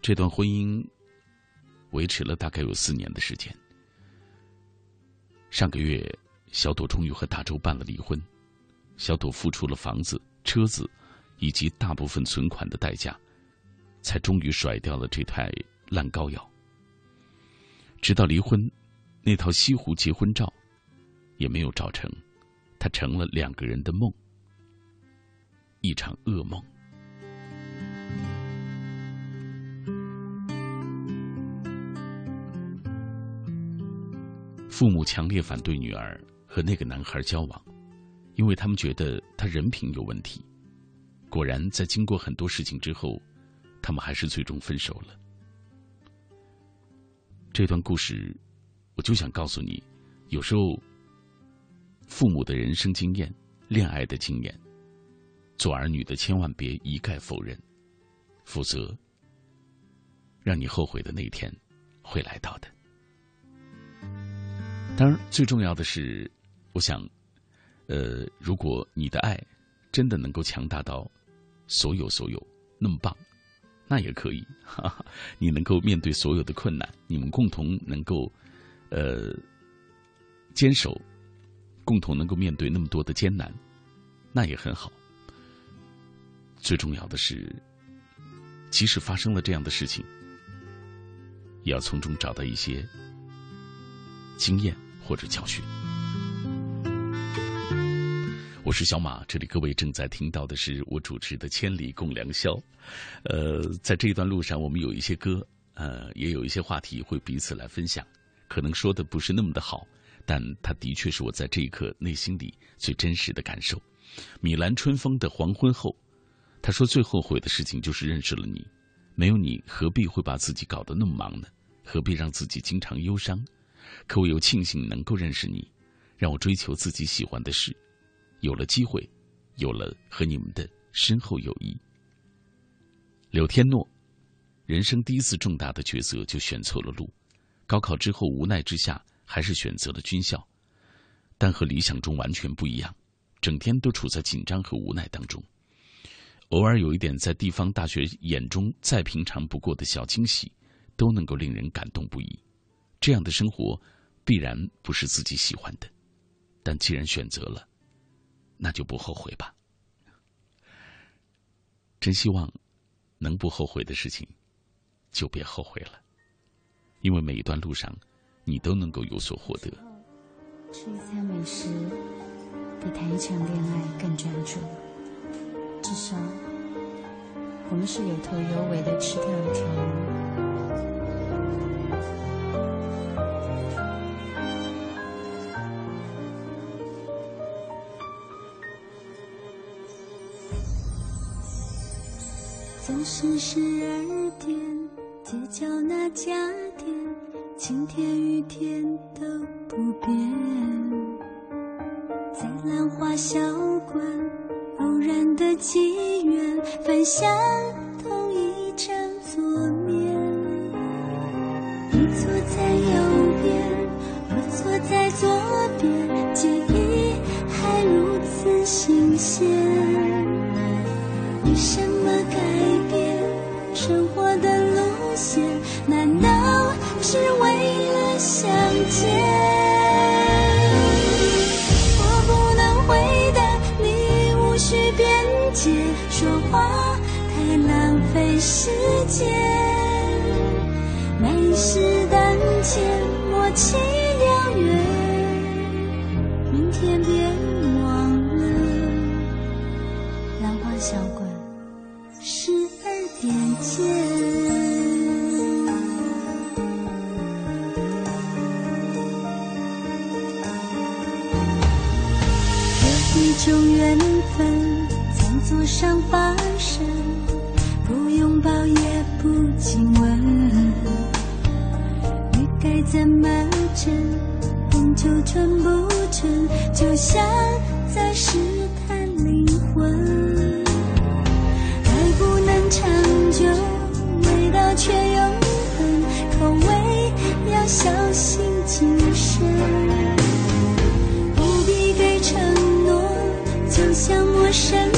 这段婚姻维持了大概有四年的时间。上个月，小朵终于和大周办了离婚。小朵付出了房子、车子以及大部分存款的代价，才终于甩掉了这台烂膏药。直到离婚，那套西湖结婚照也没有照成，它成了两个人的梦，一场噩梦。父母强烈反对女儿和那个男孩交往，因为他们觉得他人品有问题。果然，在经过很多事情之后，他们还是最终分手了。这段故事，我就想告诉你，有时候父母的人生经验、恋爱的经验，做儿女的千万别一概否认，否则让你后悔的那一天会来到的。当然，最重要的是，我想，呃，如果你的爱真的能够强大到所有所有那么棒，那也可以。哈哈，你能够面对所有的困难，你们共同能够呃坚守，共同能够面对那么多的艰难，那也很好。最重要的是，即使发生了这样的事情，也要从中找到一些经验。或者教训。我是小马，这里各位正在听到的是我主持的《千里共良宵》。呃，在这一段路上，我们有一些歌，呃，也有一些话题会彼此来分享。可能说的不是那么的好，但它的确是我在这一刻内心里最真实的感受。米兰春风的黄昏后，他说最后悔的事情就是认识了你。没有你，何必会把自己搞得那么忙呢？何必让自己经常忧伤？可我又庆幸能够认识你，让我追求自己喜欢的事，有了机会，有了和你们的深厚友谊。柳天诺，人生第一次重大的抉择就选错了路，高考之后无奈之下还是选择了军校，但和理想中完全不一样，整天都处在紧张和无奈当中，偶尔有一点在地方大学眼中再平常不过的小惊喜，都能够令人感动不已。这样的生活，必然不是自己喜欢的，但既然选择了，那就不后悔吧。真希望能不后悔的事情，就别后悔了，因为每一段路上，你都能够有所获得。吃一餐美食，比谈一场恋爱更专注。至少，我们是有头有尾的吃掉一条总是十二点，街角那家店，晴天雨天都不变。在兰花小馆，偶然的机缘，分享同一张桌面。你坐在右边，我坐在左边，记忆还如此新鲜。是为了相见？我不能回答你无需辩解，说话太浪费时间。没事当前，默契种缘分，餐桌上发生，不拥抱也不亲吻。欲该怎么整，红酒纯不纯，就像在试探灵魂。爱不能长久，味道却永恒，口味要小心谨慎。像陌生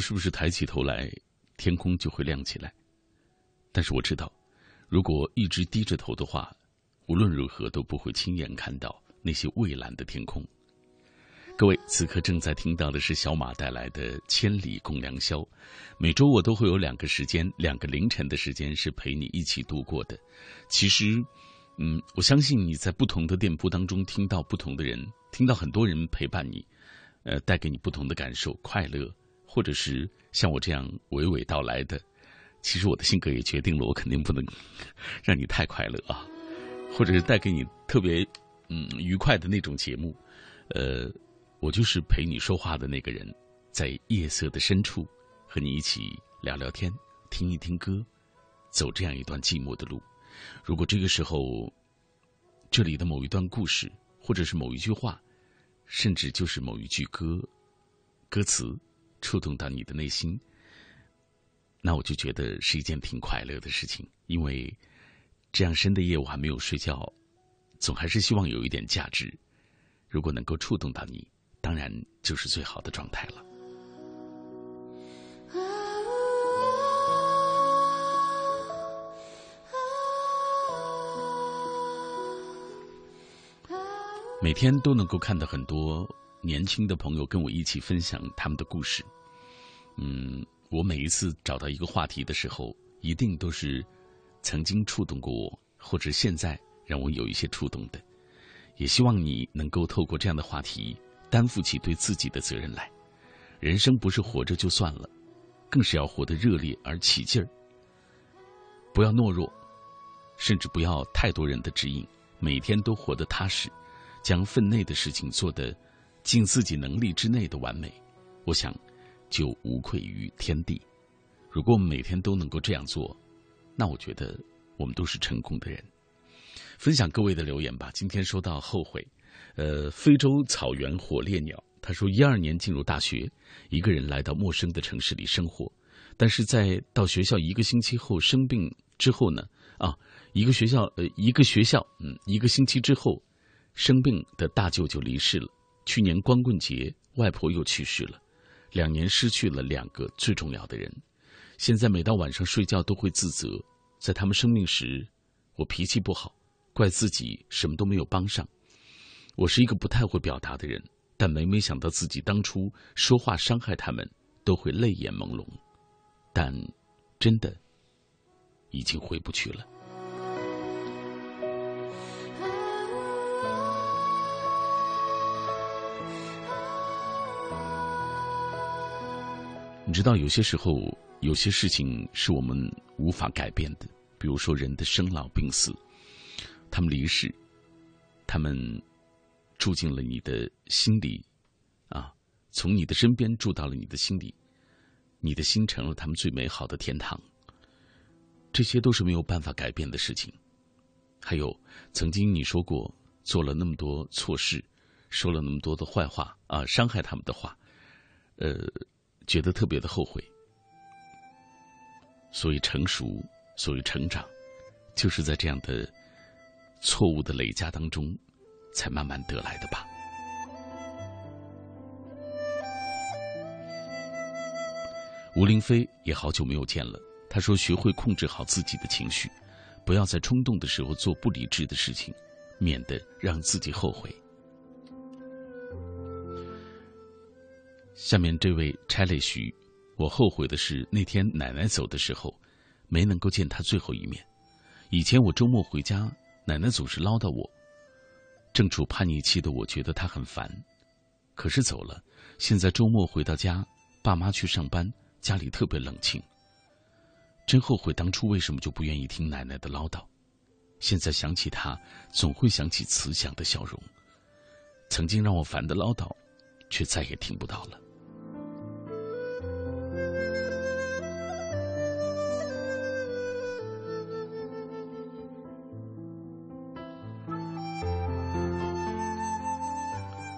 是不是抬起头来，天空就会亮起来。但是我知道，如果一直低着头的话，无论如何都不会亲眼看到那些蔚蓝的天空。各位，此刻正在听到的是小马带来的《千里共良宵》。每周我都会有两个时间，两个凌晨的时间是陪你一起度过的。其实，嗯，我相信你在不同的电波当中听到不同的人，听到很多人陪伴你，呃，带给你不同的感受，快乐。或者是像我这样娓娓道来的，其实我的性格也决定了，我肯定不能 <laughs> 让你太快乐啊，或者是带给你特别嗯愉快的那种节目。呃，我就是陪你说话的那个人，在夜色的深处和你一起聊聊天，听一听歌，走这样一段寂寞的路。如果这个时候这里的某一段故事，或者是某一句话，甚至就是某一句歌歌词。触动到你的内心，那我就觉得是一件挺快乐的事情。因为这样深的夜我还没有睡觉，总还是希望有一点价值。如果能够触动到你，当然就是最好的状态了。每天都能够看到很多。年轻的朋友跟我一起分享他们的故事。嗯，我每一次找到一个话题的时候，一定都是曾经触动过我，或者现在让我有一些触动的。也希望你能够透过这样的话题，担负起对自己的责任来。人生不是活着就算了，更是要活得热烈而起劲儿。不要懦弱，甚至不要太多人的指引，每天都活得踏实，将分内的事情做得。尽自己能力之内的完美，我想就无愧于天地。如果我们每天都能够这样做，那我觉得我们都是成功的人。分享各位的留言吧。今天说到后悔，呃，非洲草原火烈鸟他说，一二年进入大学，一个人来到陌生的城市里生活，但是在到学校一个星期后生病之后呢，啊，一个学校呃一个学校嗯一个星期之后，生病的大舅舅离世了。去年光棍节，外婆又去世了，两年失去了两个最重要的人。现在每到晚上睡觉都会自责，在他们生病时，我脾气不好，怪自己什么都没有帮上。我是一个不太会表达的人，但每每想到自己当初说话伤害他们，都会泪眼朦胧。但真的已经回不去了。你知道，有些时候有些事情是我们无法改变的，比如说人的生老病死，他们离世，他们住进了你的心里，啊，从你的身边住到了你的心里，你的心成了他们最美好的天堂。这些都是没有办法改变的事情。还有，曾经你说过做了那么多错事，说了那么多的坏话啊，伤害他们的话，呃。觉得特别的后悔，所以成熟，所以成长，就是在这样的错误的累加当中，才慢慢得来的吧。吴林飞也好久没有见了，他说：“学会控制好自己的情绪，不要在冲动的时候做不理智的事情，免得让自己后悔。”下面这位拆泪徐，我后悔的是那天奶奶走的时候，没能够见她最后一面。以前我周末回家，奶奶总是唠叨我。正处叛逆期的我觉得她很烦，可是走了，现在周末回到家，爸妈去上班，家里特别冷清。真后悔当初为什么就不愿意听奶奶的唠叨。现在想起她，总会想起慈祥的笑容。曾经让我烦的唠叨，却再也听不到了。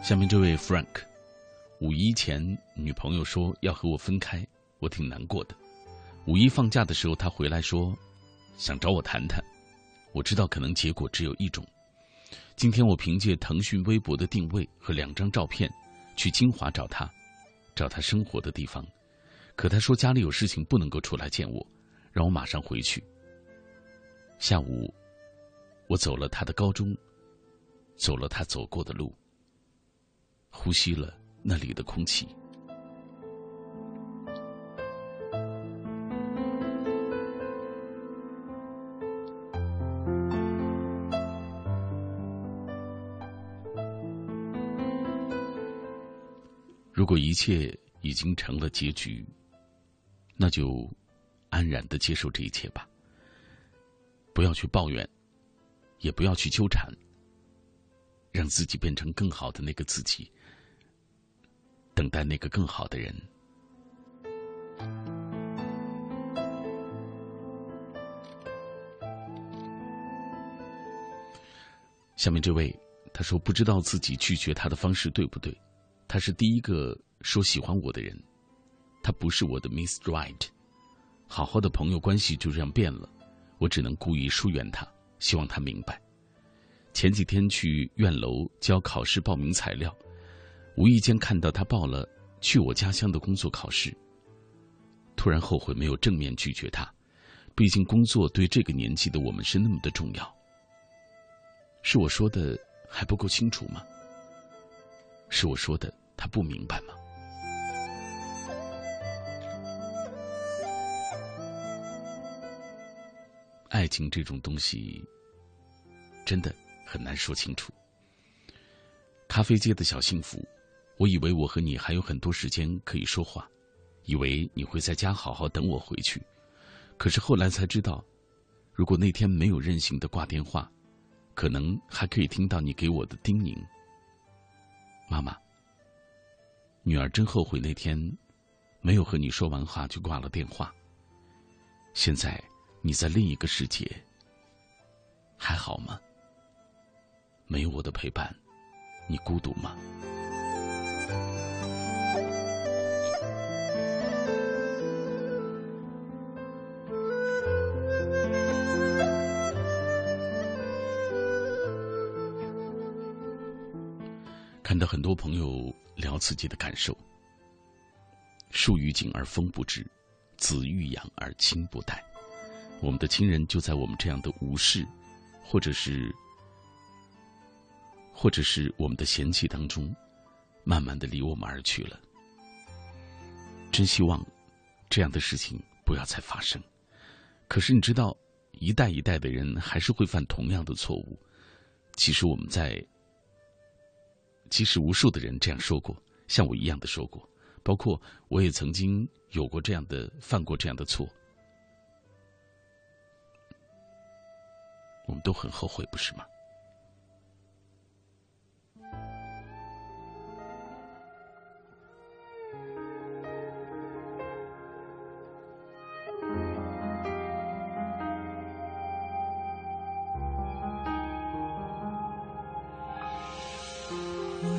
下面这位 Frank，五一前女朋友说要和我分开，我挺难过的。五一放假的时候，他回来说想找我谈谈，我知道可能结果只有一种。今天我凭借腾讯微博的定位和两张照片去金华找他，找他生活的地方，可他说家里有事情不能够出来见我，让我马上回去。下午，我走了他的高中，走了他走过的路。呼吸了那里的空气。如果一切已经成了结局，那就安然的接受这一切吧。不要去抱怨，也不要去纠缠，让自己变成更好的那个自己。等待那个更好的人。下面这位他说不知道自己拒绝他的方式对不对，他是第一个说喜欢我的人，他不是我的 Miss Right，好好的朋友关系就这样变了，我只能故意疏远他，希望他明白。前几天去院楼交考试报名材料。无意间看到他报了去我家乡的工作考试，突然后悔没有正面拒绝他。毕竟工作对这个年纪的我们是那么的重要。是我说的还不够清楚吗？是我说的他不明白吗？爱情这种东西，真的很难说清楚。咖啡街的小幸福。我以为我和你还有很多时间可以说话，以为你会在家好好等我回去，可是后来才知道，如果那天没有任性的挂电话，可能还可以听到你给我的叮咛。妈妈，女儿真后悔那天没有和你说完话就挂了电话。现在你在另一个世界，还好吗？没有我的陪伴，你孤独吗？看到很多朋友聊自己的感受，树欲静而风不止，子欲养而亲不待。我们的亲人就在我们这样的无视，或者是，或者是我们的嫌弃当中，慢慢的离我们而去了。真希望这样的事情不要再发生。可是你知道，一代一代的人还是会犯同样的错误。其实我们在。其实无数的人这样说过，像我一样的说过，包括我也曾经有过这样的犯过这样的错，我们都很后悔，不是吗？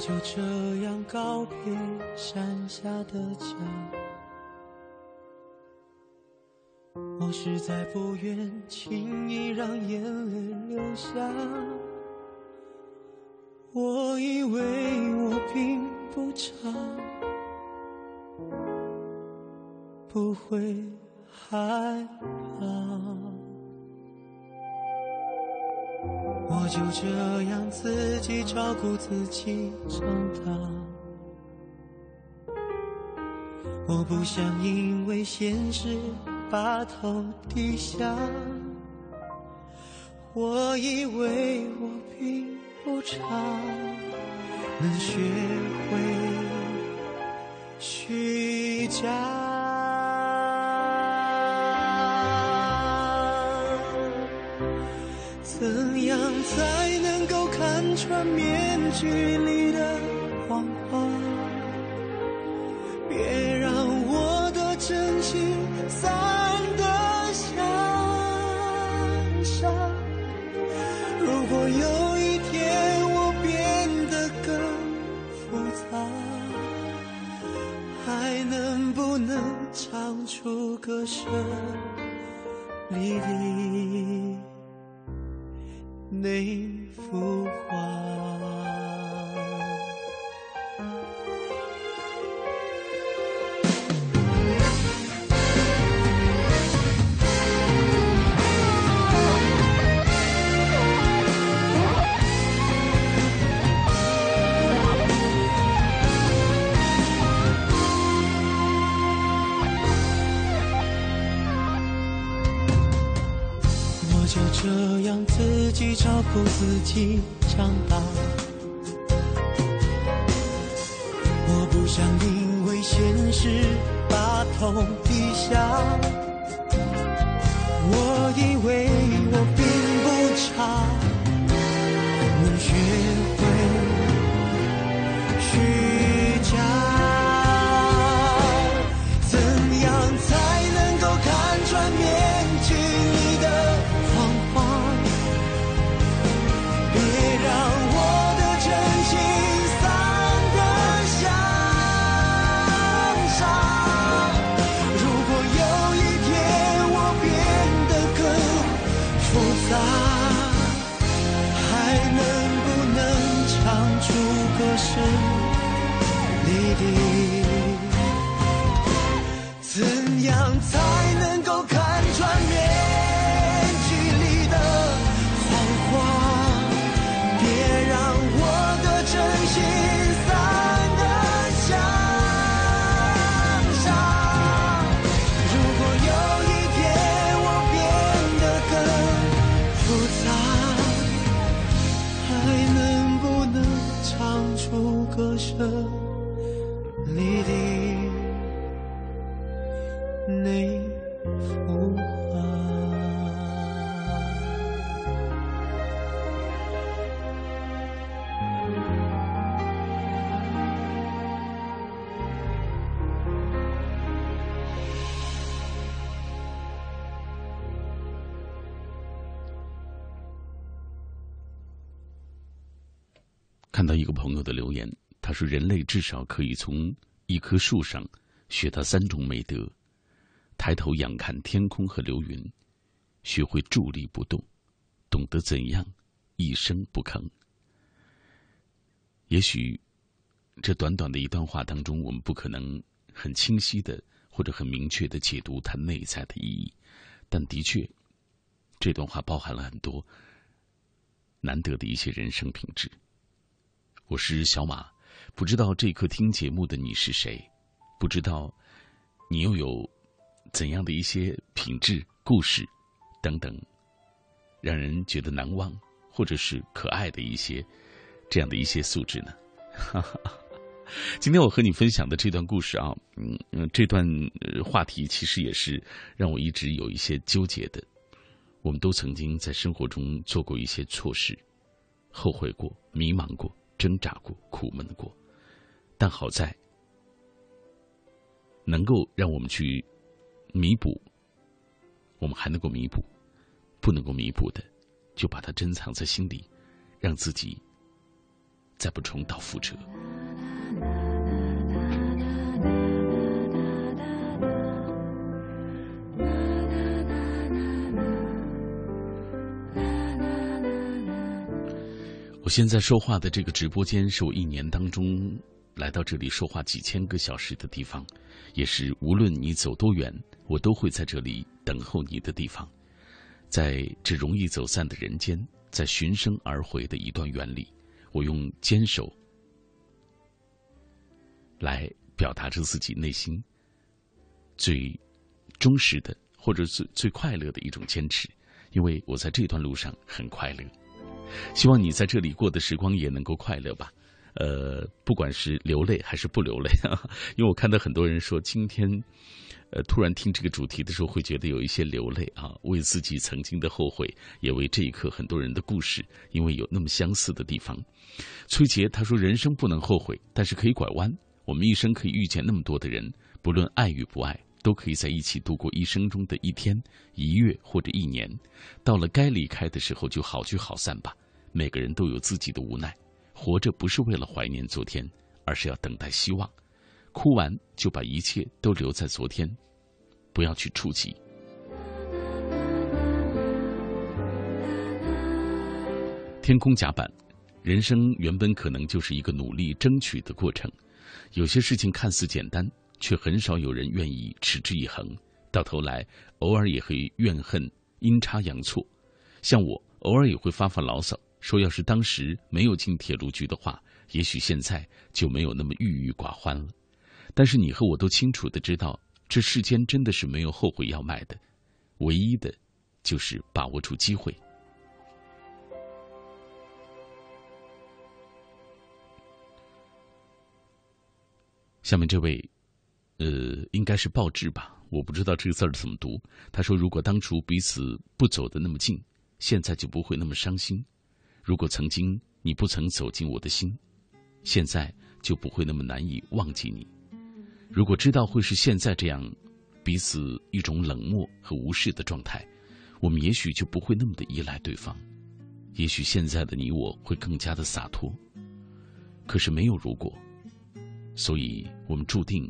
就这样告别山下的家，我实在不愿轻易让眼泪流下。我以为我并不差，不会害怕。我就这样自己照顾自己长大，我不想因为现实把头低下。我以为我并不差，能学会虚假。样才能够看穿面具里的谎话？别让我的真心散得像沙。如果有一天我变得更复杂，还能不能唱出歌声离离？那顾他说：“人类至少可以从一棵树上学到三种美德：抬头仰看天空和流云，学会伫立不动，懂得怎样一声不吭。”也许，这短短的一段话当中，我们不可能很清晰的或者很明确的解读它内在的意义，但的确，这段话包含了很多难得的一些人生品质。我是小马，不知道这一刻听节目的你是谁，不知道你又有怎样的一些品质、故事等等，让人觉得难忘或者是可爱的一些这样的一些素质呢？哈哈。今天我和你分享的这段故事啊，嗯嗯，这段话题其实也是让我一直有一些纠结的。我们都曾经在生活中做过一些错事，后悔过、迷茫过、挣扎过、苦闷过，但好在能够让我们去弥补，我们还能够弥补；不能够弥补的，就把它珍藏在心里，让自己再不重蹈覆辙。我现在说话的这个直播间，是我一年当中来到这里说话几千个小时的地方，也是无论你走多远，我都会在这里等候你的地方。在这容易走散的人间，在寻声而回的一段缘里，我用坚守来表达着自己内心最忠实的，或者最最快乐的一种坚持，因为我在这段路上很快乐。希望你在这里过的时光也能够快乐吧，呃，不管是流泪还是不流泪啊，因为我看到很多人说今天，呃，突然听这个主题的时候会觉得有一些流泪啊，为自己曾经的后悔，也为这一刻很多人的故事，因为有那么相似的地方。崔杰他说：“人生不能后悔，但是可以拐弯。我们一生可以遇见那么多的人，不论爱与不爱，都可以在一起度过一生中的一天、一月或者一年。到了该离开的时候，就好聚好散吧。”每个人都有自己的无奈，活着不是为了怀念昨天，而是要等待希望。哭完就把一切都留在昨天，不要去触及。天空甲板，人生原本可能就是一个努力争取的过程。有些事情看似简单，却很少有人愿意持之以恒。到头来，偶尔也会怨恨阴差阳错。像我，偶尔也会发发牢骚。说，要是当时没有进铁路局的话，也许现在就没有那么郁郁寡欢了。但是你和我都清楚的知道，这世间真的是没有后悔药卖的，唯一的，就是把握住机会。下面这位，呃，应该是报志吧？我不知道这个字怎么读。他说：“如果当初彼此不走的那么近，现在就不会那么伤心。”如果曾经你不曾走进我的心，现在就不会那么难以忘记你。如果知道会是现在这样，彼此一种冷漠和无视的状态，我们也许就不会那么的依赖对方。也许现在的你我会更加的洒脱。可是没有如果，所以我们注定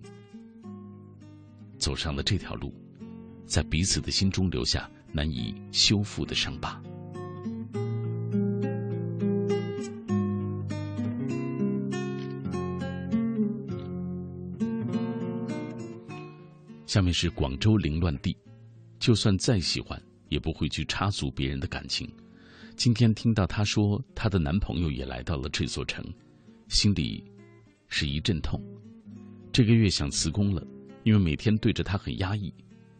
走上了这条路，在彼此的心中留下难以修复的伤疤。下面是广州凌乱地，就算再喜欢，也不会去插足别人的感情。今天听到她说她的男朋友也来到了这座城，心里是一阵痛。这个月想辞工了，因为每天对着他很压抑。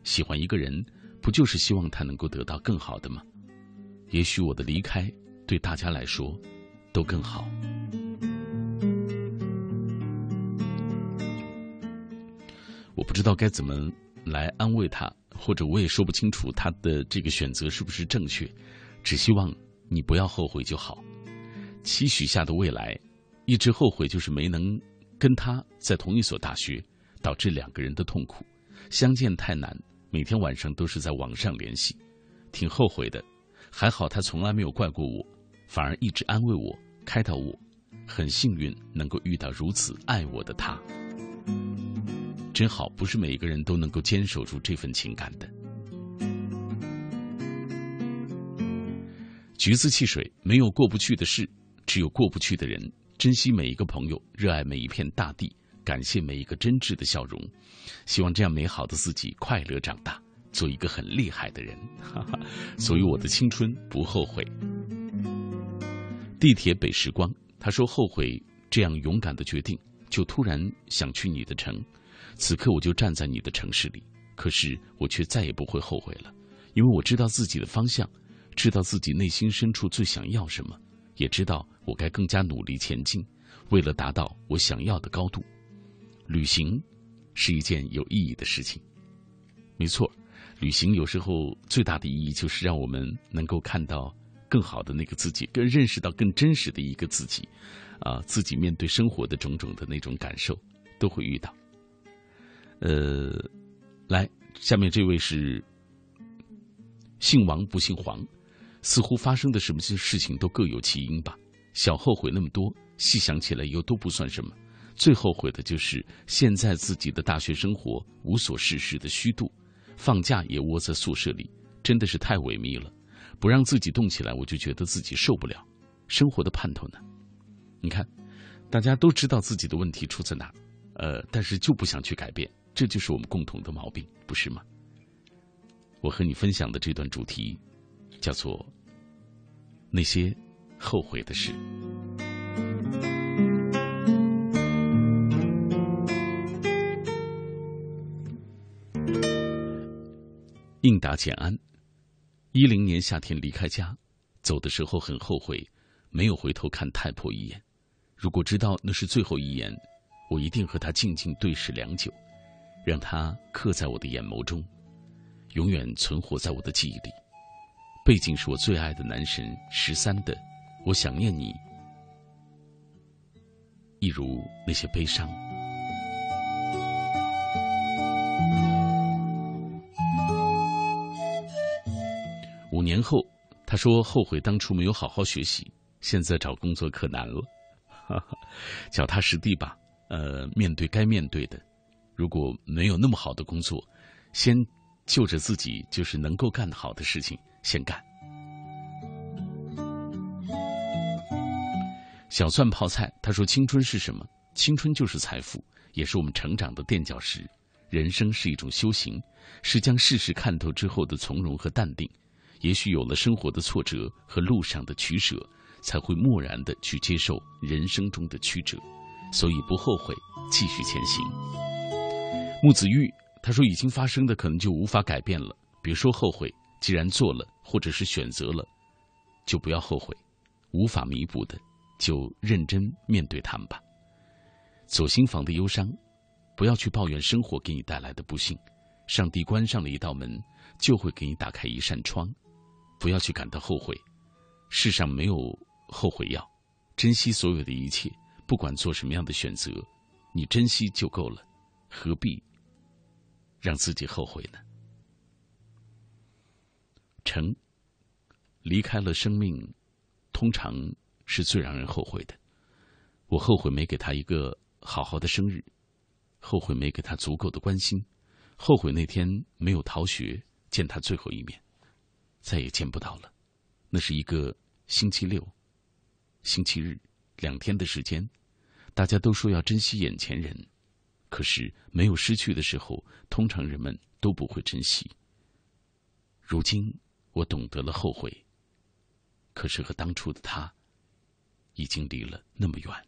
喜欢一个人，不就是希望他能够得到更好的吗？也许我的离开对大家来说都更好。我不知道该怎么来安慰他，或者我也说不清楚他的这个选择是不是正确。只希望你不要后悔就好。期许下的未来，一直后悔就是没能跟他在同一所大学，导致两个人的痛苦。相见太难，每天晚上都是在网上联系，挺后悔的。还好他从来没有怪过我，反而一直安慰我、开导我。很幸运能够遇到如此爱我的他。真好，不是每一个人都能够坚守住这份情感的。橘子汽水，没有过不去的事，只有过不去的人。珍惜每一个朋友，热爱每一片大地，感谢每一个真挚的笑容。希望这样美好的自己快乐长大，做一个很厉害的人。哈哈，所以我的青春不后悔。地铁北时光，他说后悔这样勇敢的决定，就突然想去你的城。此刻我就站在你的城市里，可是我却再也不会后悔了，因为我知道自己的方向，知道自己内心深处最想要什么，也知道我该更加努力前进，为了达到我想要的高度。旅行是一件有意义的事情。没错，旅行有时候最大的意义就是让我们能够看到更好的那个自己，更认识到更真实的一个自己。啊，自己面对生活的种种的那种感受，都会遇到。呃，来，下面这位是姓王不姓黄，似乎发生的什么些事情都各有其因吧。小后悔那么多，细想起来又都不算什么。最后悔的就是现在自己的大学生活无所事事的虚度，放假也窝在宿舍里，真的是太萎靡了。不让自己动起来，我就觉得自己受不了。生活的盼头呢？你看，大家都知道自己的问题出在哪，呃，但是就不想去改变。这就是我们共同的毛病，不是吗？我和你分享的这段主题，叫做那些后悔的事。应答简安，一零年夏天离开家，走的时候很后悔，没有回头看太婆一眼。如果知道那是最后一眼，我一定和她静静对视良久。让他刻在我的眼眸中，永远存活在我的记忆里。背景是我最爱的男神十三的《我想念你》，一如那些悲伤。五年后，他说后悔当初没有好好学习，现在找工作可难了。哈哈脚踏实地吧，呃，面对该面对的。如果没有那么好的工作，先就着自己就是能够干好的事情先干。小蒜泡菜，他说：“青春是什么？青春就是财富，也是我们成长的垫脚石。人生是一种修行，是将世事看透之后的从容和淡定。也许有了生活的挫折和路上的取舍，才会漠然的去接受人生中的曲折，所以不后悔，继续前行。”木子玉他说：“已经发生的可能就无法改变了，别说后悔。既然做了，或者是选择了，就不要后悔。无法弥补的，就认真面对他们吧。左心房的忧伤，不要去抱怨生活给你带来的不幸。上帝关上了一道门，就会给你打开一扇窗。不要去感到后悔，世上没有后悔药。珍惜所有的一切，不管做什么样的选择，你珍惜就够了，何必？”让自己后悔呢？成离开了生命，通常是最让人后悔的。我后悔没给他一个好好的生日，后悔没给他足够的关心，后悔那天没有逃学见他最后一面，再也见不到了。那是一个星期六、星期日两天的时间，大家都说要珍惜眼前人。可是没有失去的时候，通常人们都不会珍惜。如今我懂得了后悔，可是和当初的他，已经离了那么远。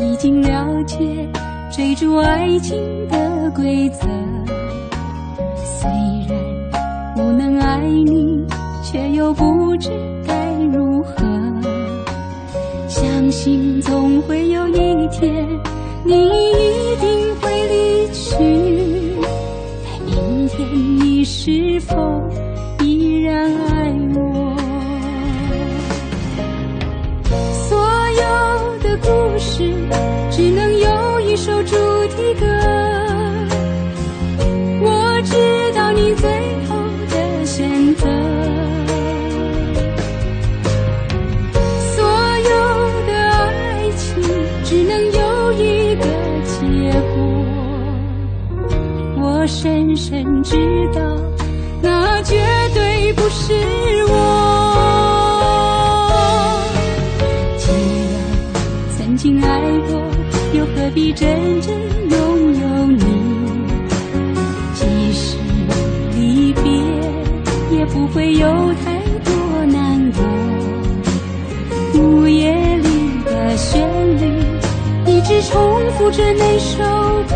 已经了解。追逐爱情的规则，虽然不能爱你，却又不知该如何。相信总会有一天，你一定会离去。明天，你是否依然爱我？所有的故是，只能有一首主题歌。我知道你最后的选择。所有的爱情只能有一个结果。我深深知道，那绝对不是我。经爱过，又何必真正拥有你？即使离别，也不会有太多难过。午夜里的旋律，一直重复着那首歌。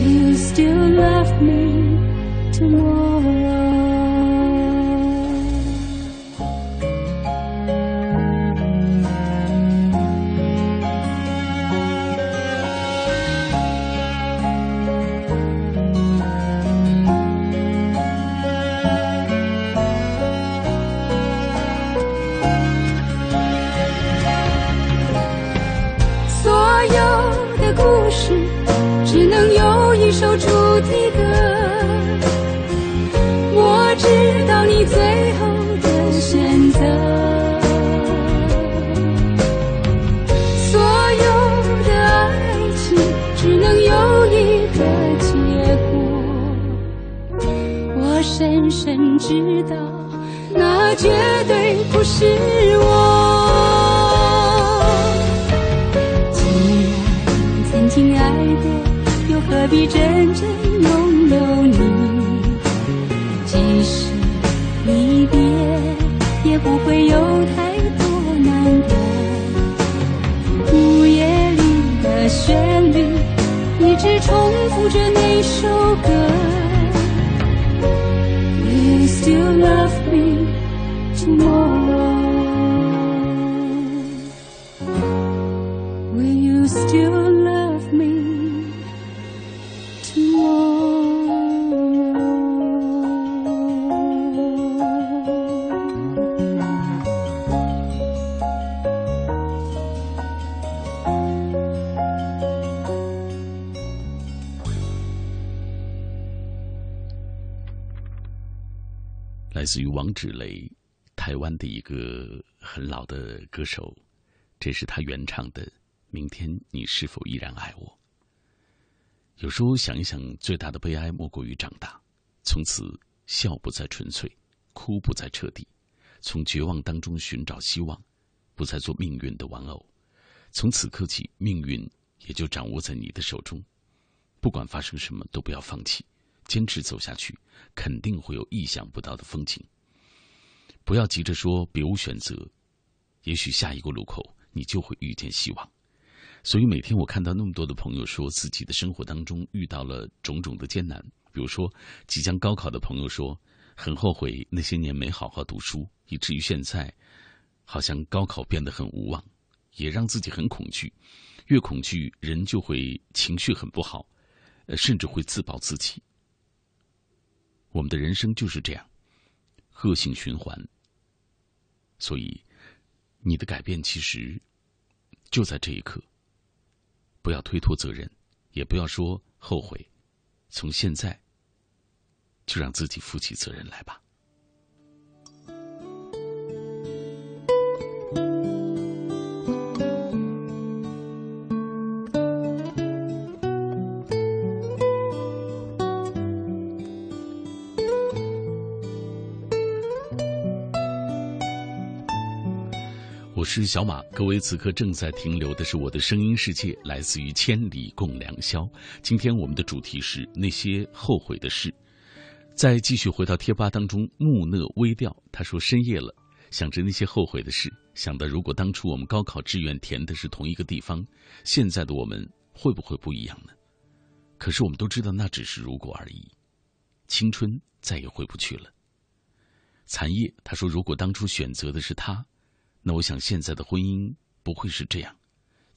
You still love me 深知道，那绝对不是我。既然曾经爱过，又何必真正拥有你？即使离别，也不会有太多难过。午夜里的旋律，一直重复着那首歌。You love me tomorrow? Will you still 自于王芷雷，台湾的一个很老的歌手，这是他原唱的《明天你是否依然爱我》。有时候想一想，最大的悲哀莫过于长大，从此笑不再纯粹，哭不再彻底，从绝望当中寻找希望，不再做命运的玩偶。从此刻起，命运也就掌握在你的手中，不管发生什么，都不要放弃。坚持走下去，肯定会有意想不到的风景。不要急着说别无选择，也许下一个路口你就会遇见希望。所以每天我看到那么多的朋友说自己的生活当中遇到了种种的艰难，比如说即将高考的朋友说很后悔那些年没好好读书，以至于现在好像高考变得很无望，也让自己很恐惧。越恐惧，人就会情绪很不好，呃，甚至会自暴自弃。我们的人生就是这样，恶性循环。所以，你的改变其实就在这一刻。不要推脱责任，也不要说后悔，从现在就让自己负起责任来吧。是小马，各位此刻正在停留的是我的声音世界，来自于千里共良宵。今天我们的主题是那些后悔的事。再继续回到贴吧当中，木讷微调，他说深夜了，想着那些后悔的事，想到如果当初我们高考志愿填的是同一个地方，现在的我们会不会不一样呢？可是我们都知道那只是如果而已，青春再也回不去了。残叶，他说如果当初选择的是他。那我想，现在的婚姻不会是这样。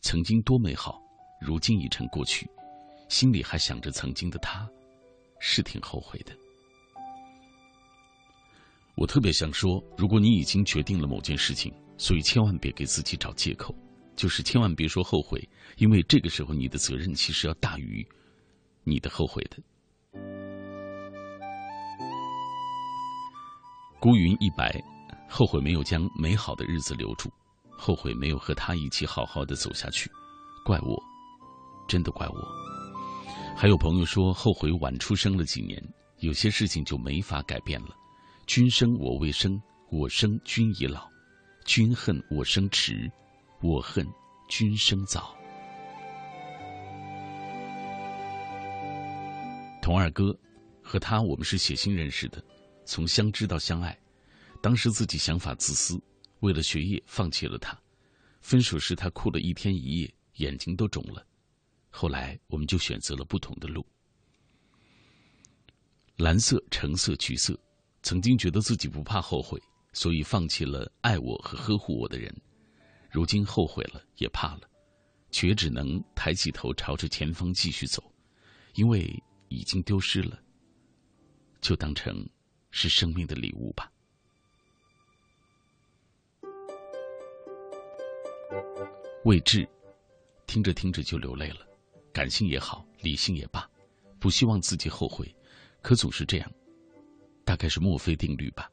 曾经多美好，如今已成过去，心里还想着曾经的他，是挺后悔的。我特别想说，如果你已经决定了某件事情，所以千万别给自己找借口，就是千万别说后悔，因为这个时候你的责任其实要大于你的后悔的。孤云一白。后悔没有将美好的日子留住，后悔没有和他一起好好的走下去，怪我，真的怪我。还有朋友说后悔晚出生了几年，有些事情就没法改变了。君生我未生，我生君已老；君恨我生迟，我恨君生早。童二哥和他，我们是写信认识的，从相知到相爱。当时自己想法自私，为了学业放弃了他。分手时他哭了一天一夜，眼睛都肿了。后来我们就选择了不同的路。蓝色、橙色、橘色，曾经觉得自己不怕后悔，所以放弃了爱我和呵护我的人。如今后悔了，也怕了，却只能抬起头朝着前方继续走，因为已经丢失了，就当成是生命的礼物吧。未至，听着听着就流泪了，感性也好，理性也罢，不希望自己后悔，可总是这样，大概是墨菲定律吧。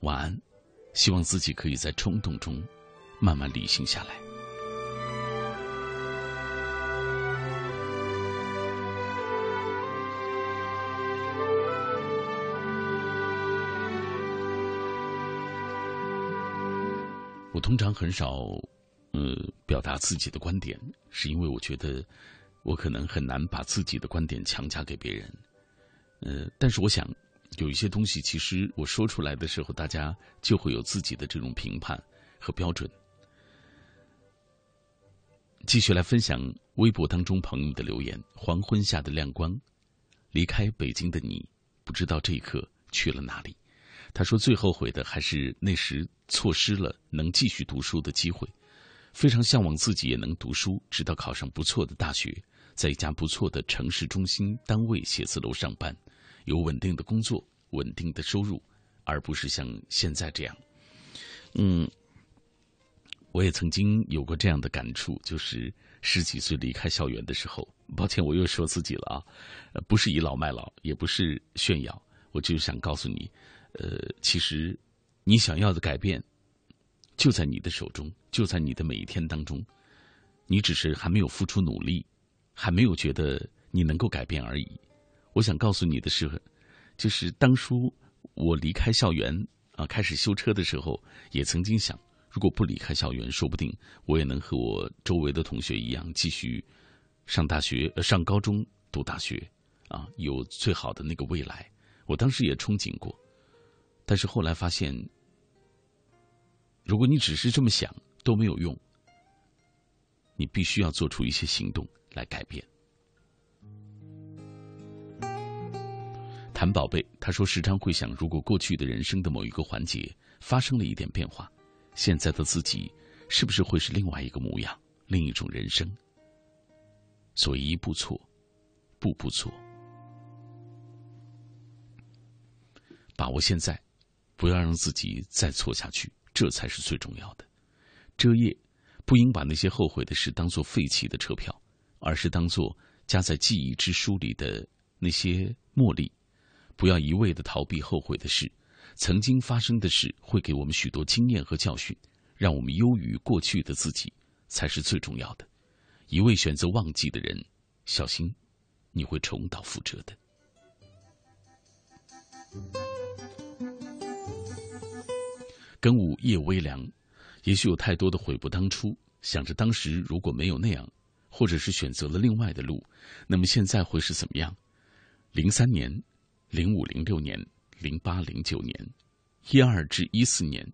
晚安，希望自己可以在冲动中慢慢理性下来。通常很少。呃，表达自己的观点，是因为我觉得我可能很难把自己的观点强加给别人。呃，但是我想有一些东西，其实我说出来的时候，大家就会有自己的这种评判和标准。继续来分享微博当中朋友的留言：黄昏下的亮光，离开北京的你，不知道这一刻去了哪里。他说最后悔的还是那时错失了能继续读书的机会。非常向往自己也能读书，直到考上不错的大学，在一家不错的城市中心单位写字楼上班，有稳定的工作、稳定的收入，而不是像现在这样。嗯，我也曾经有过这样的感触，就是十几岁离开校园的时候。抱歉，我又说自己了啊，不是倚老卖老，也不是炫耀，我就是想告诉你，呃，其实你想要的改变。就在你的手中，就在你的每一天当中，你只是还没有付出努力，还没有觉得你能够改变而已。我想告诉你的是，就是当初我离开校园啊，开始修车的时候，也曾经想，如果不离开校园，说不定我也能和我周围的同学一样，继续上大学、上高中、读大学，啊，有最好的那个未来。我当时也憧憬过，但是后来发现。如果你只是这么想都没有用，你必须要做出一些行动来改变。谭宝贝他说时常会想，如果过去的人生的某一个环节发生了一点变化，现在的自己是不是会是另外一个模样，另一种人生？所以一步错，步步错，把握现在，不要让自己再错下去。这才是最重要的。这夜，不应把那些后悔的事当做废弃的车票，而是当做夹在记忆之书里的那些茉莉。不要一味的逃避后悔的事，曾经发生的事会给我们许多经验和教训，让我们优于过去的自己，才是最重要的。一味选择忘记的人，小心，你会重蹈覆辙的。跟午夜微凉，也许有太多的悔不当初。想着当时如果没有那样，或者是选择了另外的路，那么现在会是怎么样？零三年、零五、零六年、零八、零九年、一二至一四年，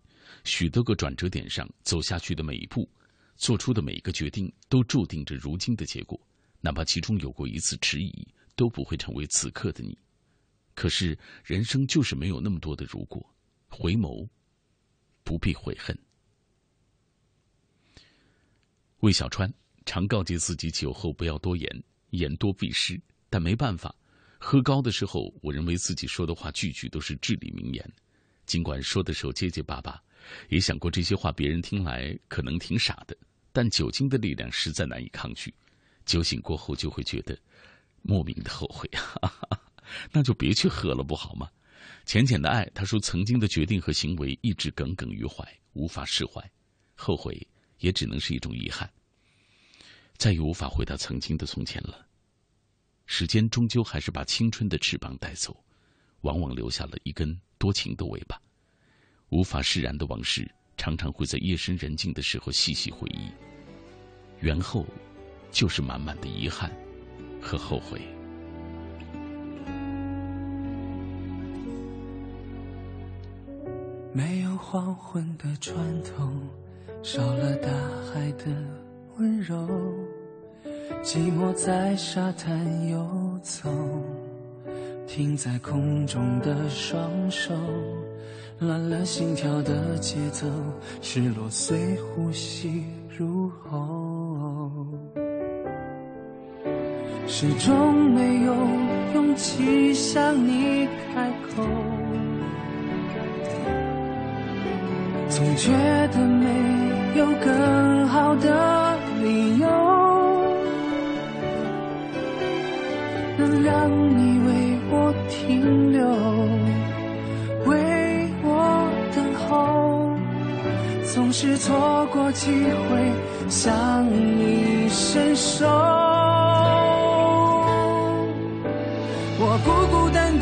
许多个转折点上走下去的每一步，做出的每一个决定，都注定着如今的结果。哪怕其中有过一次迟疑，都不会成为此刻的你。可是人生就是没有那么多的如果，回眸。不必悔恨。魏小川常告诫自己酒后不要多言，言多必失。但没办法，喝高的时候，我认为自己说的话句句都是至理名言。尽管说的时候结结巴巴，也想过这些话别人听来可能挺傻的。但酒精的力量实在难以抗拒，酒醒过后就会觉得莫名的后悔啊！<laughs> 那就别去喝了，不好吗？浅浅的爱，他说曾经的决定和行为一直耿耿于怀，无法释怀，后悔也只能是一种遗憾，再也无法回到曾经的从前了。时间终究还是把青春的翅膀带走，往往留下了一根多情的尾巴。无法释然的往事，常常会在夜深人静的时候细细回忆，缘后就是满满的遗憾和后悔。没有黄昏的船头，少了大海的温柔。寂寞在沙滩游走，停在空中的双手，乱了心跳的节奏，失落随呼吸入喉，始终没有勇气向你开口。总觉得没有更好的理由，能让你为我停留，为我等候。总是错过机会向你伸手，我孤孤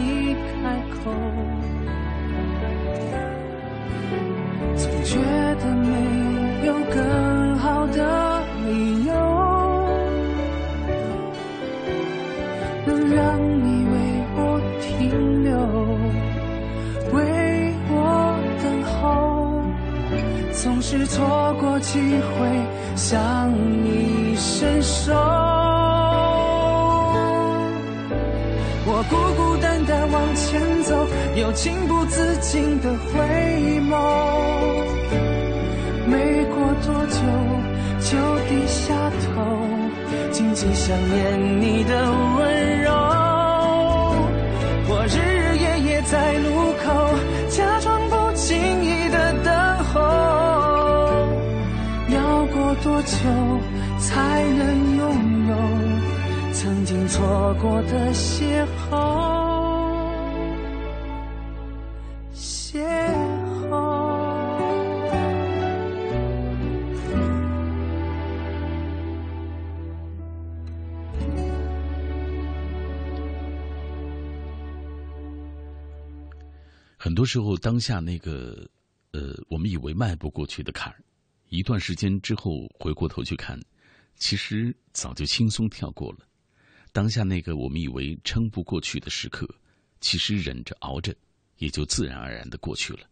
你开口，总觉得没有更好的理由，能让你为我停留，为我等候，总是错过机会向你伸手。孤孤单单往前走，又情不自禁的回眸。没过多久，就低下头，静静想念你的温柔。我日过的邂逅，邂逅。很多时候，当下那个呃，我们以为迈不过去的坎儿，一段时间之后回过头去看，其实早就轻松跳过了。当下那个我们以为撑不过去的时刻，其实忍着熬着，也就自然而然的过去了。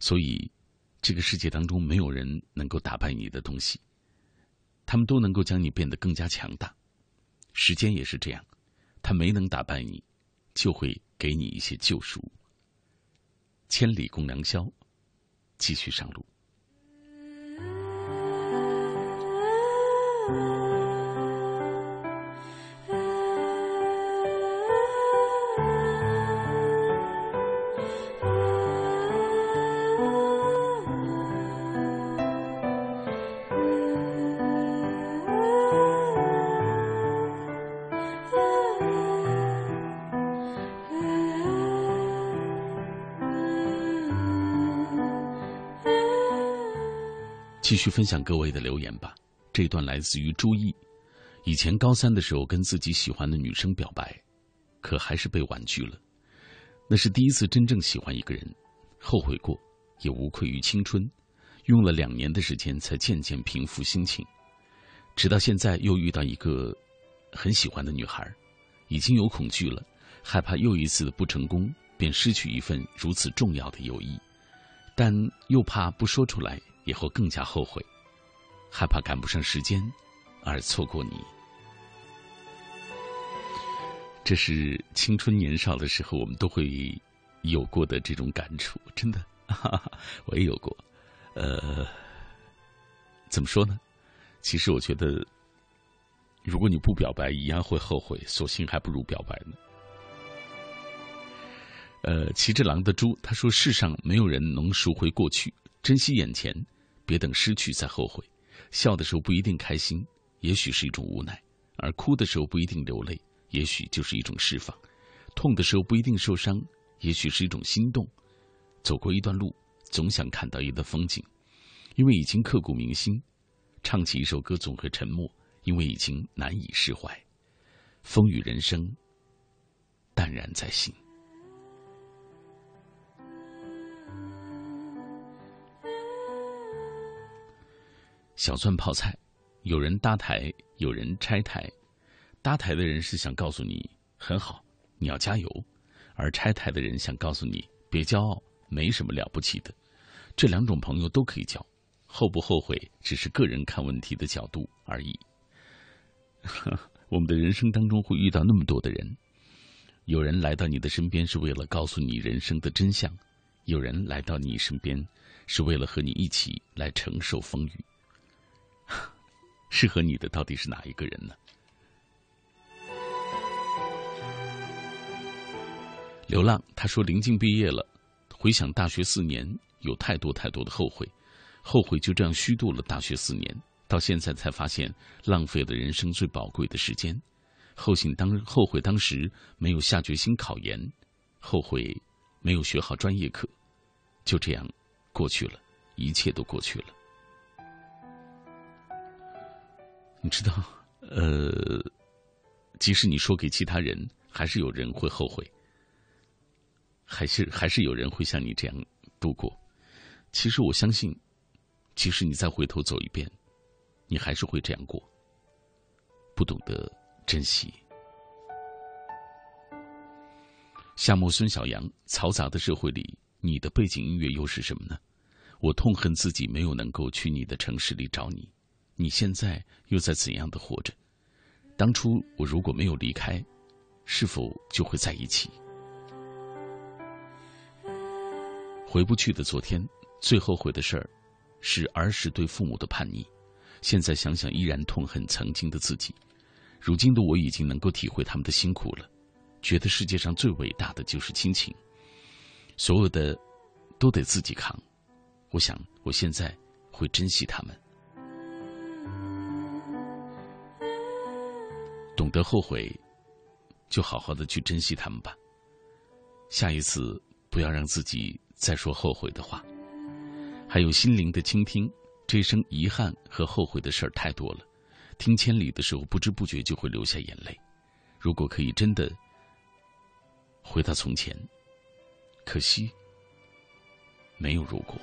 所以，这个世界当中没有人能够打败你的东西，他们都能够将你变得更加强大。时间也是这样，他没能打败你，就会给你一些救赎。千里共良宵，继续上路。继续分享各位的留言吧。这段来自于朱毅。以前高三的时候，跟自己喜欢的女生表白，可还是被婉拒了。那是第一次真正喜欢一个人，后悔过，也无愧于青春。用了两年的时间，才渐渐平复心情。直到现在，又遇到一个很喜欢的女孩，已经有恐惧了，害怕又一次的不成功，便失去一份如此重要的友谊。但又怕不说出来以后更加后悔，害怕赶不上时间而错过你。这是青春年少的时候我们都会有过的这种感触，真的，<laughs> 我也有过。呃，怎么说呢？其实我觉得，如果你不表白，一样会后悔，索性还不如表白呢。呃，骑着狼的猪他说：“世上没有人能赎回过去，珍惜眼前，别等失去再后悔。笑的时候不一定开心，也许是一种无奈；而哭的时候不一定流泪，也许就是一种释放。痛的时候不一定受伤，也许是一种心动。走过一段路，总想看到一段风景，因为已经刻骨铭心。唱起一首歌总会沉默，因为已经难以释怀。风雨人生，淡然在心。”小蒜泡菜，有人搭台，有人拆台。搭台的人是想告诉你很好，你要加油；而拆台的人想告诉你别骄傲，没什么了不起的。这两种朋友都可以交，后不后悔只是个人看问题的角度而已。<laughs> 我们的人生当中会遇到那么多的人，有人来到你的身边是为了告诉你人生的真相，有人来到你身边是为了和你一起来承受风雨。<laughs> 适合你的到底是哪一个人呢？流浪，他说临近毕业了，回想大学四年，有太多太多的后悔，后悔就这样虚度了大学四年，到现在才发现浪费了人生最宝贵的时间，后悔当后悔当时没有下决心考研，后悔没有学好专业课，就这样过去了，一切都过去了。你知道，呃，即使你说给其他人，还是有人会后悔，还是还是有人会像你这样度过。其实我相信，即使你再回头走一遍，你还是会这样过，不懂得珍惜。夏末孙小阳，嘈杂的社会里，你的背景音乐又是什么呢？我痛恨自己没有能够去你的城市里找你。你现在又在怎样的活着？当初我如果没有离开，是否就会在一起？回不去的昨天，最后悔的事儿，是儿时对父母的叛逆。现在想想，依然痛恨曾经的自己。如今的我已经能够体会他们的辛苦了，觉得世界上最伟大的就是亲情。所有的都得自己扛。我想，我现在会珍惜他们。懂得后悔，就好好的去珍惜他们吧。下一次不要让自己再说后悔的话。还有心灵的倾听，这一生遗憾和后悔的事儿太多了。听千里的时候，不知不觉就会流下眼泪。如果可以真的回到从前，可惜没有如果。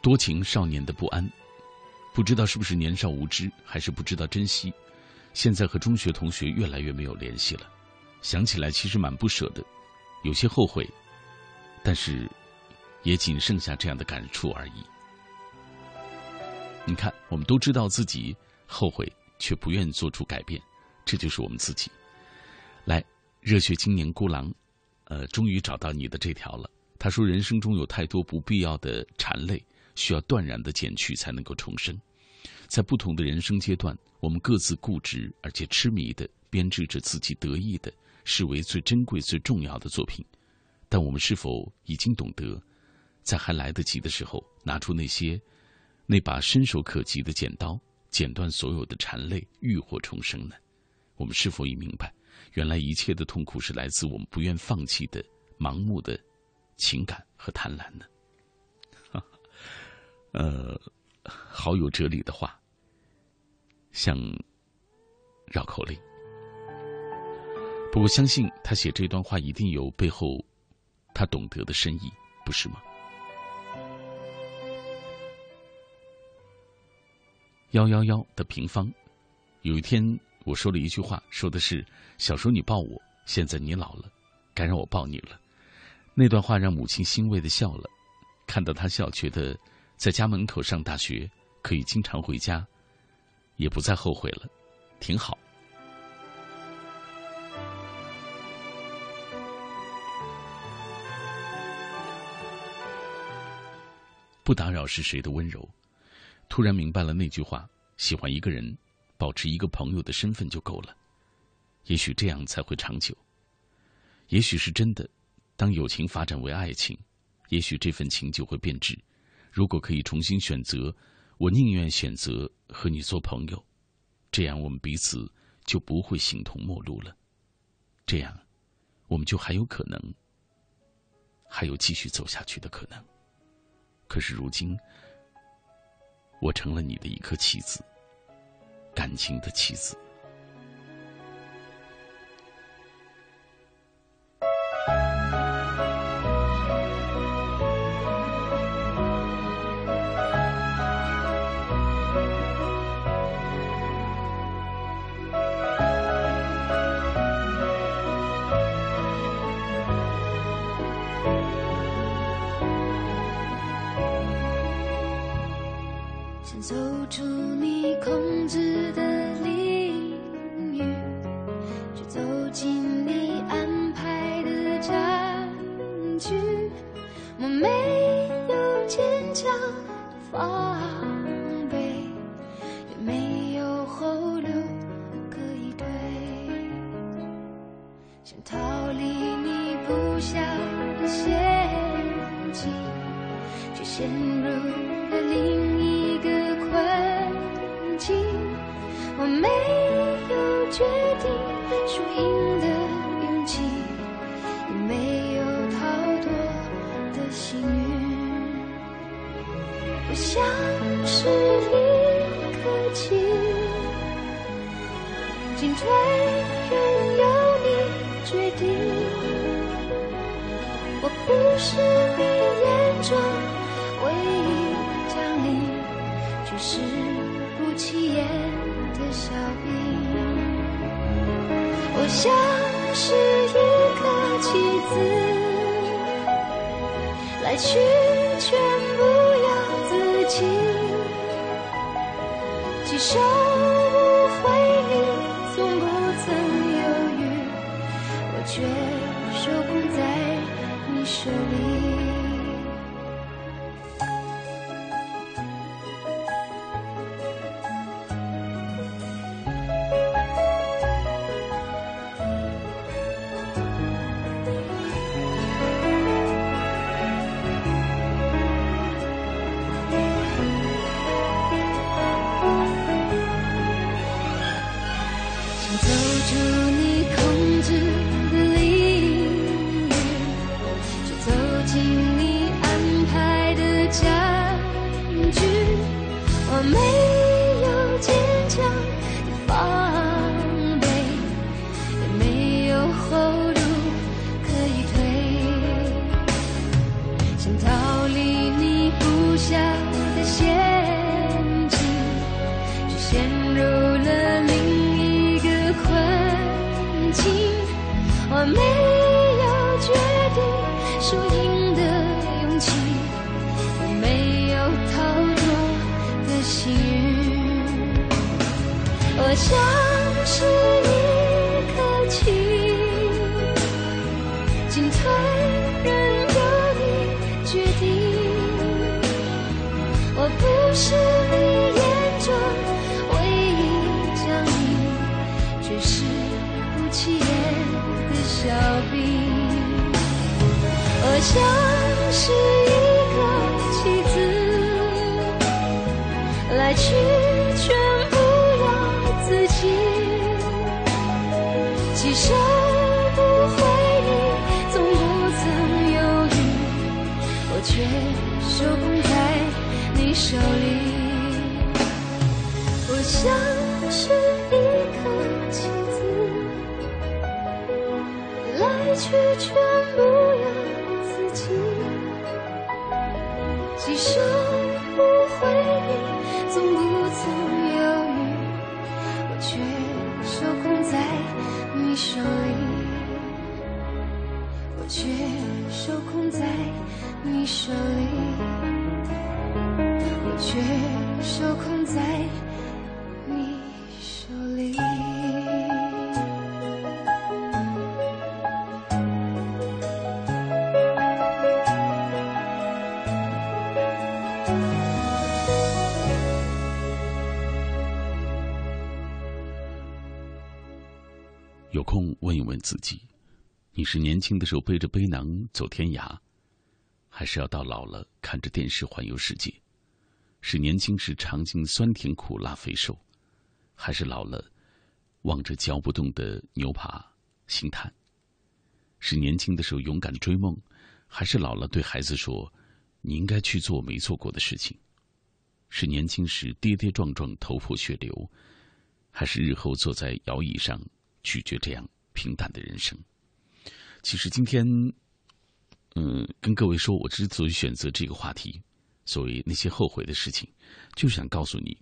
多情少年的不安，不知道是不是年少无知，还是不知道珍惜。现在和中学同学越来越没有联系了，想起来其实蛮不舍的，有些后悔，但是也仅剩下这样的感触而已。你看，我们都知道自己后悔，却不愿做出改变，这就是我们自己。来，热血青年孤狼，呃，终于找到你的这条了。他说：“人生中有太多不必要的缠累。”需要断然的减去，才能够重生。在不同的人生阶段，我们各自固执而且痴迷的编织着自己得意的、视为最珍贵、最重要的作品。但我们是否已经懂得，在还来得及的时候，拿出那些那把伸手可及的剪刀，剪断所有的缠累，浴火重生呢？我们是否已明白，原来一切的痛苦是来自我们不愿放弃的盲目的情感和贪婪呢？呃，好有哲理的话，像绕口令。不过，相信他写这段话一定有背后他懂得的深意，不是吗？幺幺幺的平方。有一天，我说了一句话，说的是：“小时候你抱我，现在你老了，该让我抱你了。”那段话让母亲欣慰的笑了。看到他笑，觉得在家门口上大学可以经常回家，也不再后悔了，挺好。不打扰是谁的温柔？突然明白了那句话：喜欢一个人，保持一个朋友的身份就够了。也许这样才会长久。也许是真的，当友情发展为爱情，也许这份情就会变质。如果可以重新选择，我宁愿选择和你做朋友，这样我们彼此就不会形同陌路了。这样，我们就还有可能，还有继续走下去的可能。可是如今，我成了你的一颗棋子，感情的棋子。逃离你布下的陷阱，却陷入了另一个困境。我没有决定输赢的勇气，也没有逃脱的幸运。我像是一颗棋，进退。不是你眼中唯一降临只是不起眼的小兵我像是一颗棋子来去全不由自己接受是年轻的时候背着背囊走天涯，还是要到老了看着电视环游世界？是年轻时尝尽酸甜苦辣肥瘦，还是老了望着嚼不动的牛扒心叹？是年轻的时候勇敢追梦，还是老了对孩子说：“你应该去做没做过的事情？”是年轻时跌跌撞撞头破血流，还是日后坐在摇椅上？拒绝这样平淡的人生。其实今天，嗯，跟各位说，我之所以选择这个话题，所谓那些后悔的事情，就是想告诉你，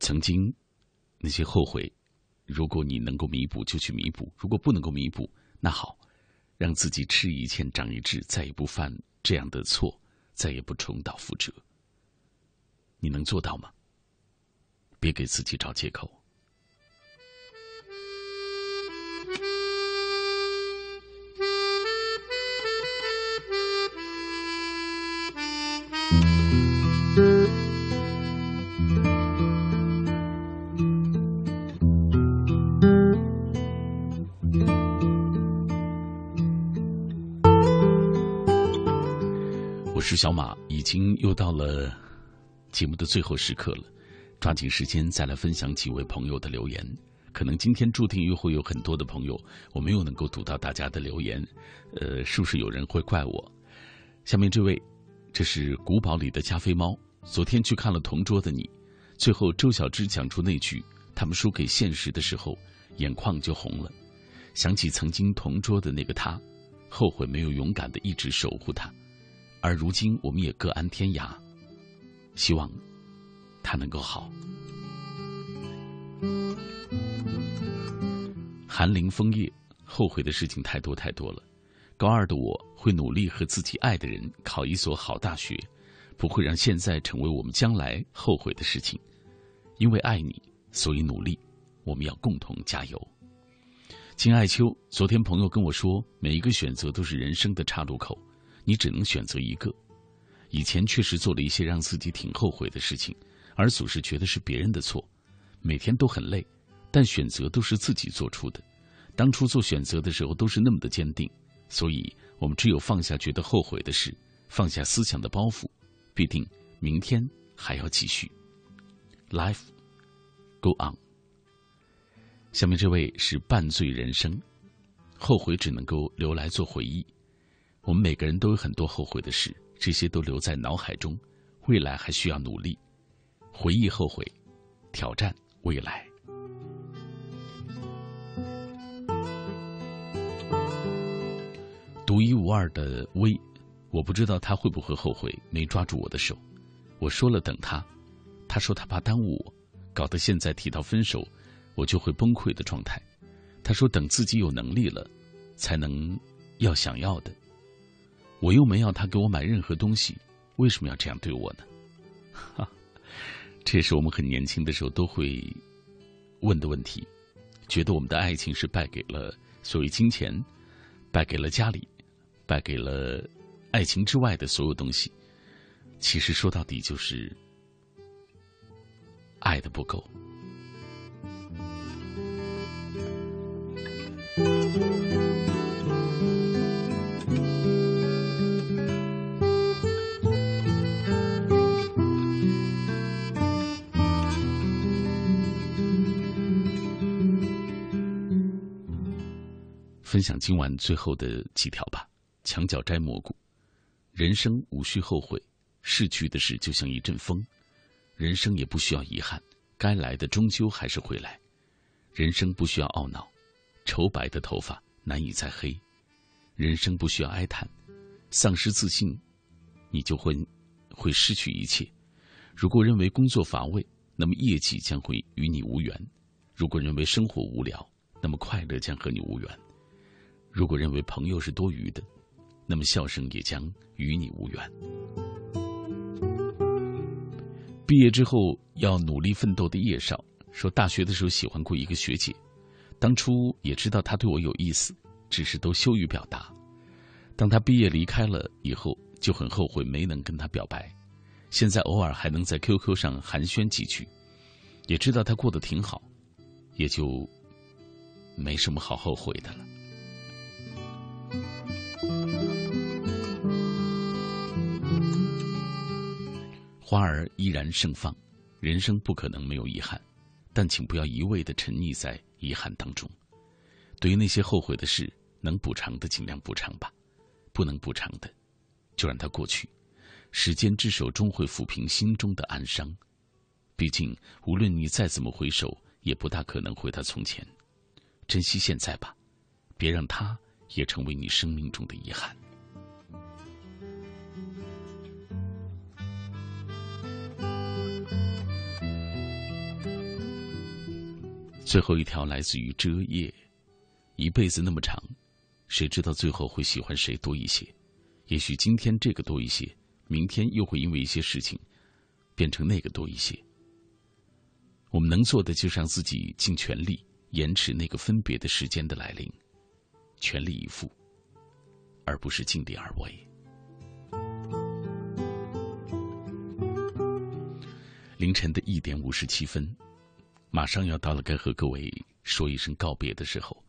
曾经那些后悔，如果你能够弥补，就去弥补；如果不能够弥补，那好，让自己吃一堑长一智，再也不犯这样的错，再也不重蹈覆辙。你能做到吗？别给自己找借口。我是小马，已经又到了节目的最后时刻了，抓紧时间再来分享几位朋友的留言。可能今天注定又会有很多的朋友，我没有能够读到大家的留言，呃，是不是有人会怪我？下面这位，这是古堡里的加菲猫。昨天去看了《同桌的你》，最后周小栀讲出那句“他们输给现实”的时候，眼眶就红了。想起曾经同桌的那个他，后悔没有勇敢的一直守护他。而如今我们也各安天涯，希望他能够好。寒林枫叶，后悔的事情太多太多了。高二的我会努力和自己爱的人考一所好大学，不会让现在成为我们将来后悔的事情。因为爱你，所以努力。我们要共同加油。金爱秋，昨天朋友跟我说，每一个选择都是人生的岔路口，你只能选择一个。以前确实做了一些让自己挺后悔的事情，而总是觉得是别人的错，每天都很累。但选择都是自己做出的，当初做选择的时候都是那么的坚定，所以我们只有放下觉得后悔的事，放下思想的包袱，必定明天还要继续。Life go on。下面这位是半醉人生，后悔只能够留来做回忆。我们每个人都有很多后悔的事，这些都留在脑海中，未来还需要努力，回忆后悔，挑战未来。独一无二的薇，我不知道他会不会后悔没抓住我的手。我说了等他，他说他怕耽误我，搞得现在提到分手，我就会崩溃的状态。他说等自己有能力了，才能要想要的。我又没要他给我买任何东西，为什么要这样对我呢？哈，<laughs> 这也是我们很年轻的时候都会问的问题，觉得我们的爱情是败给了所谓金钱，败给了家里。败给了爱情之外的所有东西，其实说到底就是爱的不够。分享今晚最后的几条吧。墙角摘蘑菇，人生无需后悔，逝去的事就像一阵风，人生也不需要遗憾，该来的终究还是会来。人生不需要懊恼，愁白的头发难以再黑。人生不需要哀叹，丧失自信，你就会会失去一切。如果认为工作乏味，那么业绩将会与你无缘；如果认为生活无聊，那么快乐将和你无缘；如果认为朋友是多余的，那么笑声也将与你无缘。毕业之后要努力奋斗的叶少说，大学的时候喜欢过一个学姐，当初也知道她对我有意思，只是都羞于表达。当她毕业离开了以后，就很后悔没能跟她表白。现在偶尔还能在 QQ 上寒暄几句，也知道她过得挺好。也就没什么好后悔的了。花儿依然盛放，人生不可能没有遗憾，但请不要一味的沉溺在遗憾当中。对于那些后悔的事，能补偿的尽量补偿吧，不能补偿的，就让它过去。时间之手终会抚平心中的暗伤。毕竟，无论你再怎么回首。也不大可能回到从前，珍惜现在吧，别让它也成为你生命中的遗憾。最后一条来自于遮夜，一辈子那么长，谁知道最后会喜欢谁多一些？也许今天这个多一些，明天又会因为一些事情变成那个多一些。我们能做的就是让自己尽全力延迟那个分别的时间的来临，全力以赴，而不是尽力而为。凌晨的一点五十七分，马上要到了该和各位说一声告别的时候，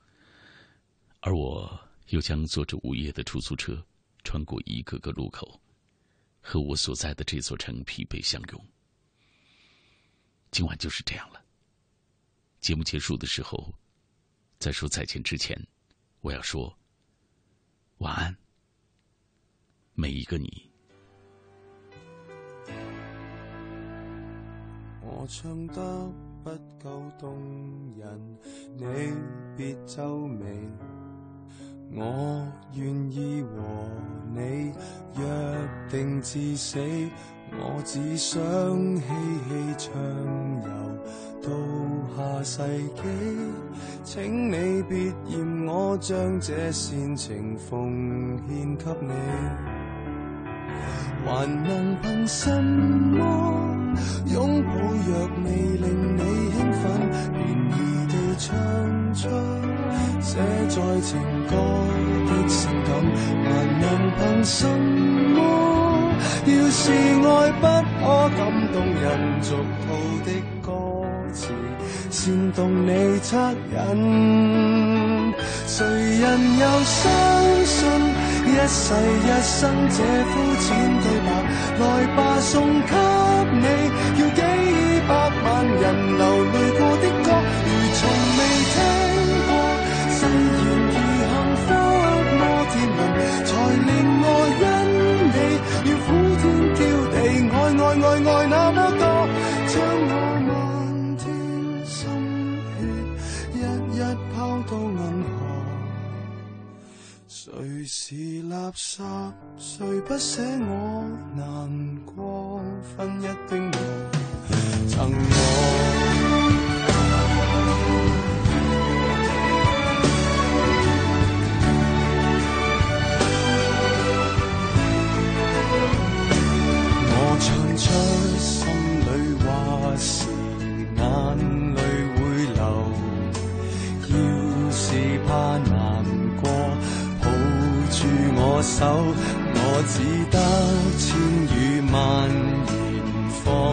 而我又将坐着午夜的出租车，穿过一个个路口，和我所在的这座城疲惫相拥。今晚就是这样了。节目结束的时候，在说再见之前，我要说晚安，每一个你。我唱到不够动人，你别皱眉。我愿意和你约定至死。我只想嬉戏畅游到下世纪，请你别嫌我将这煽情奉献给你，还能凭什么拥抱若未令你兴奋，便宜地唱出写在情歌的性感，还能凭什么？要是爱不可感动人俗套的歌词，煽动你恻隐，谁人又相信一世一生这肤浅对白？来吧，送给你，要几百万人流是垃圾？谁不舍我难过？分一丁路，赠我。我唱出心里话时，眼泪会流。要是怕，我手，我只得千语万言。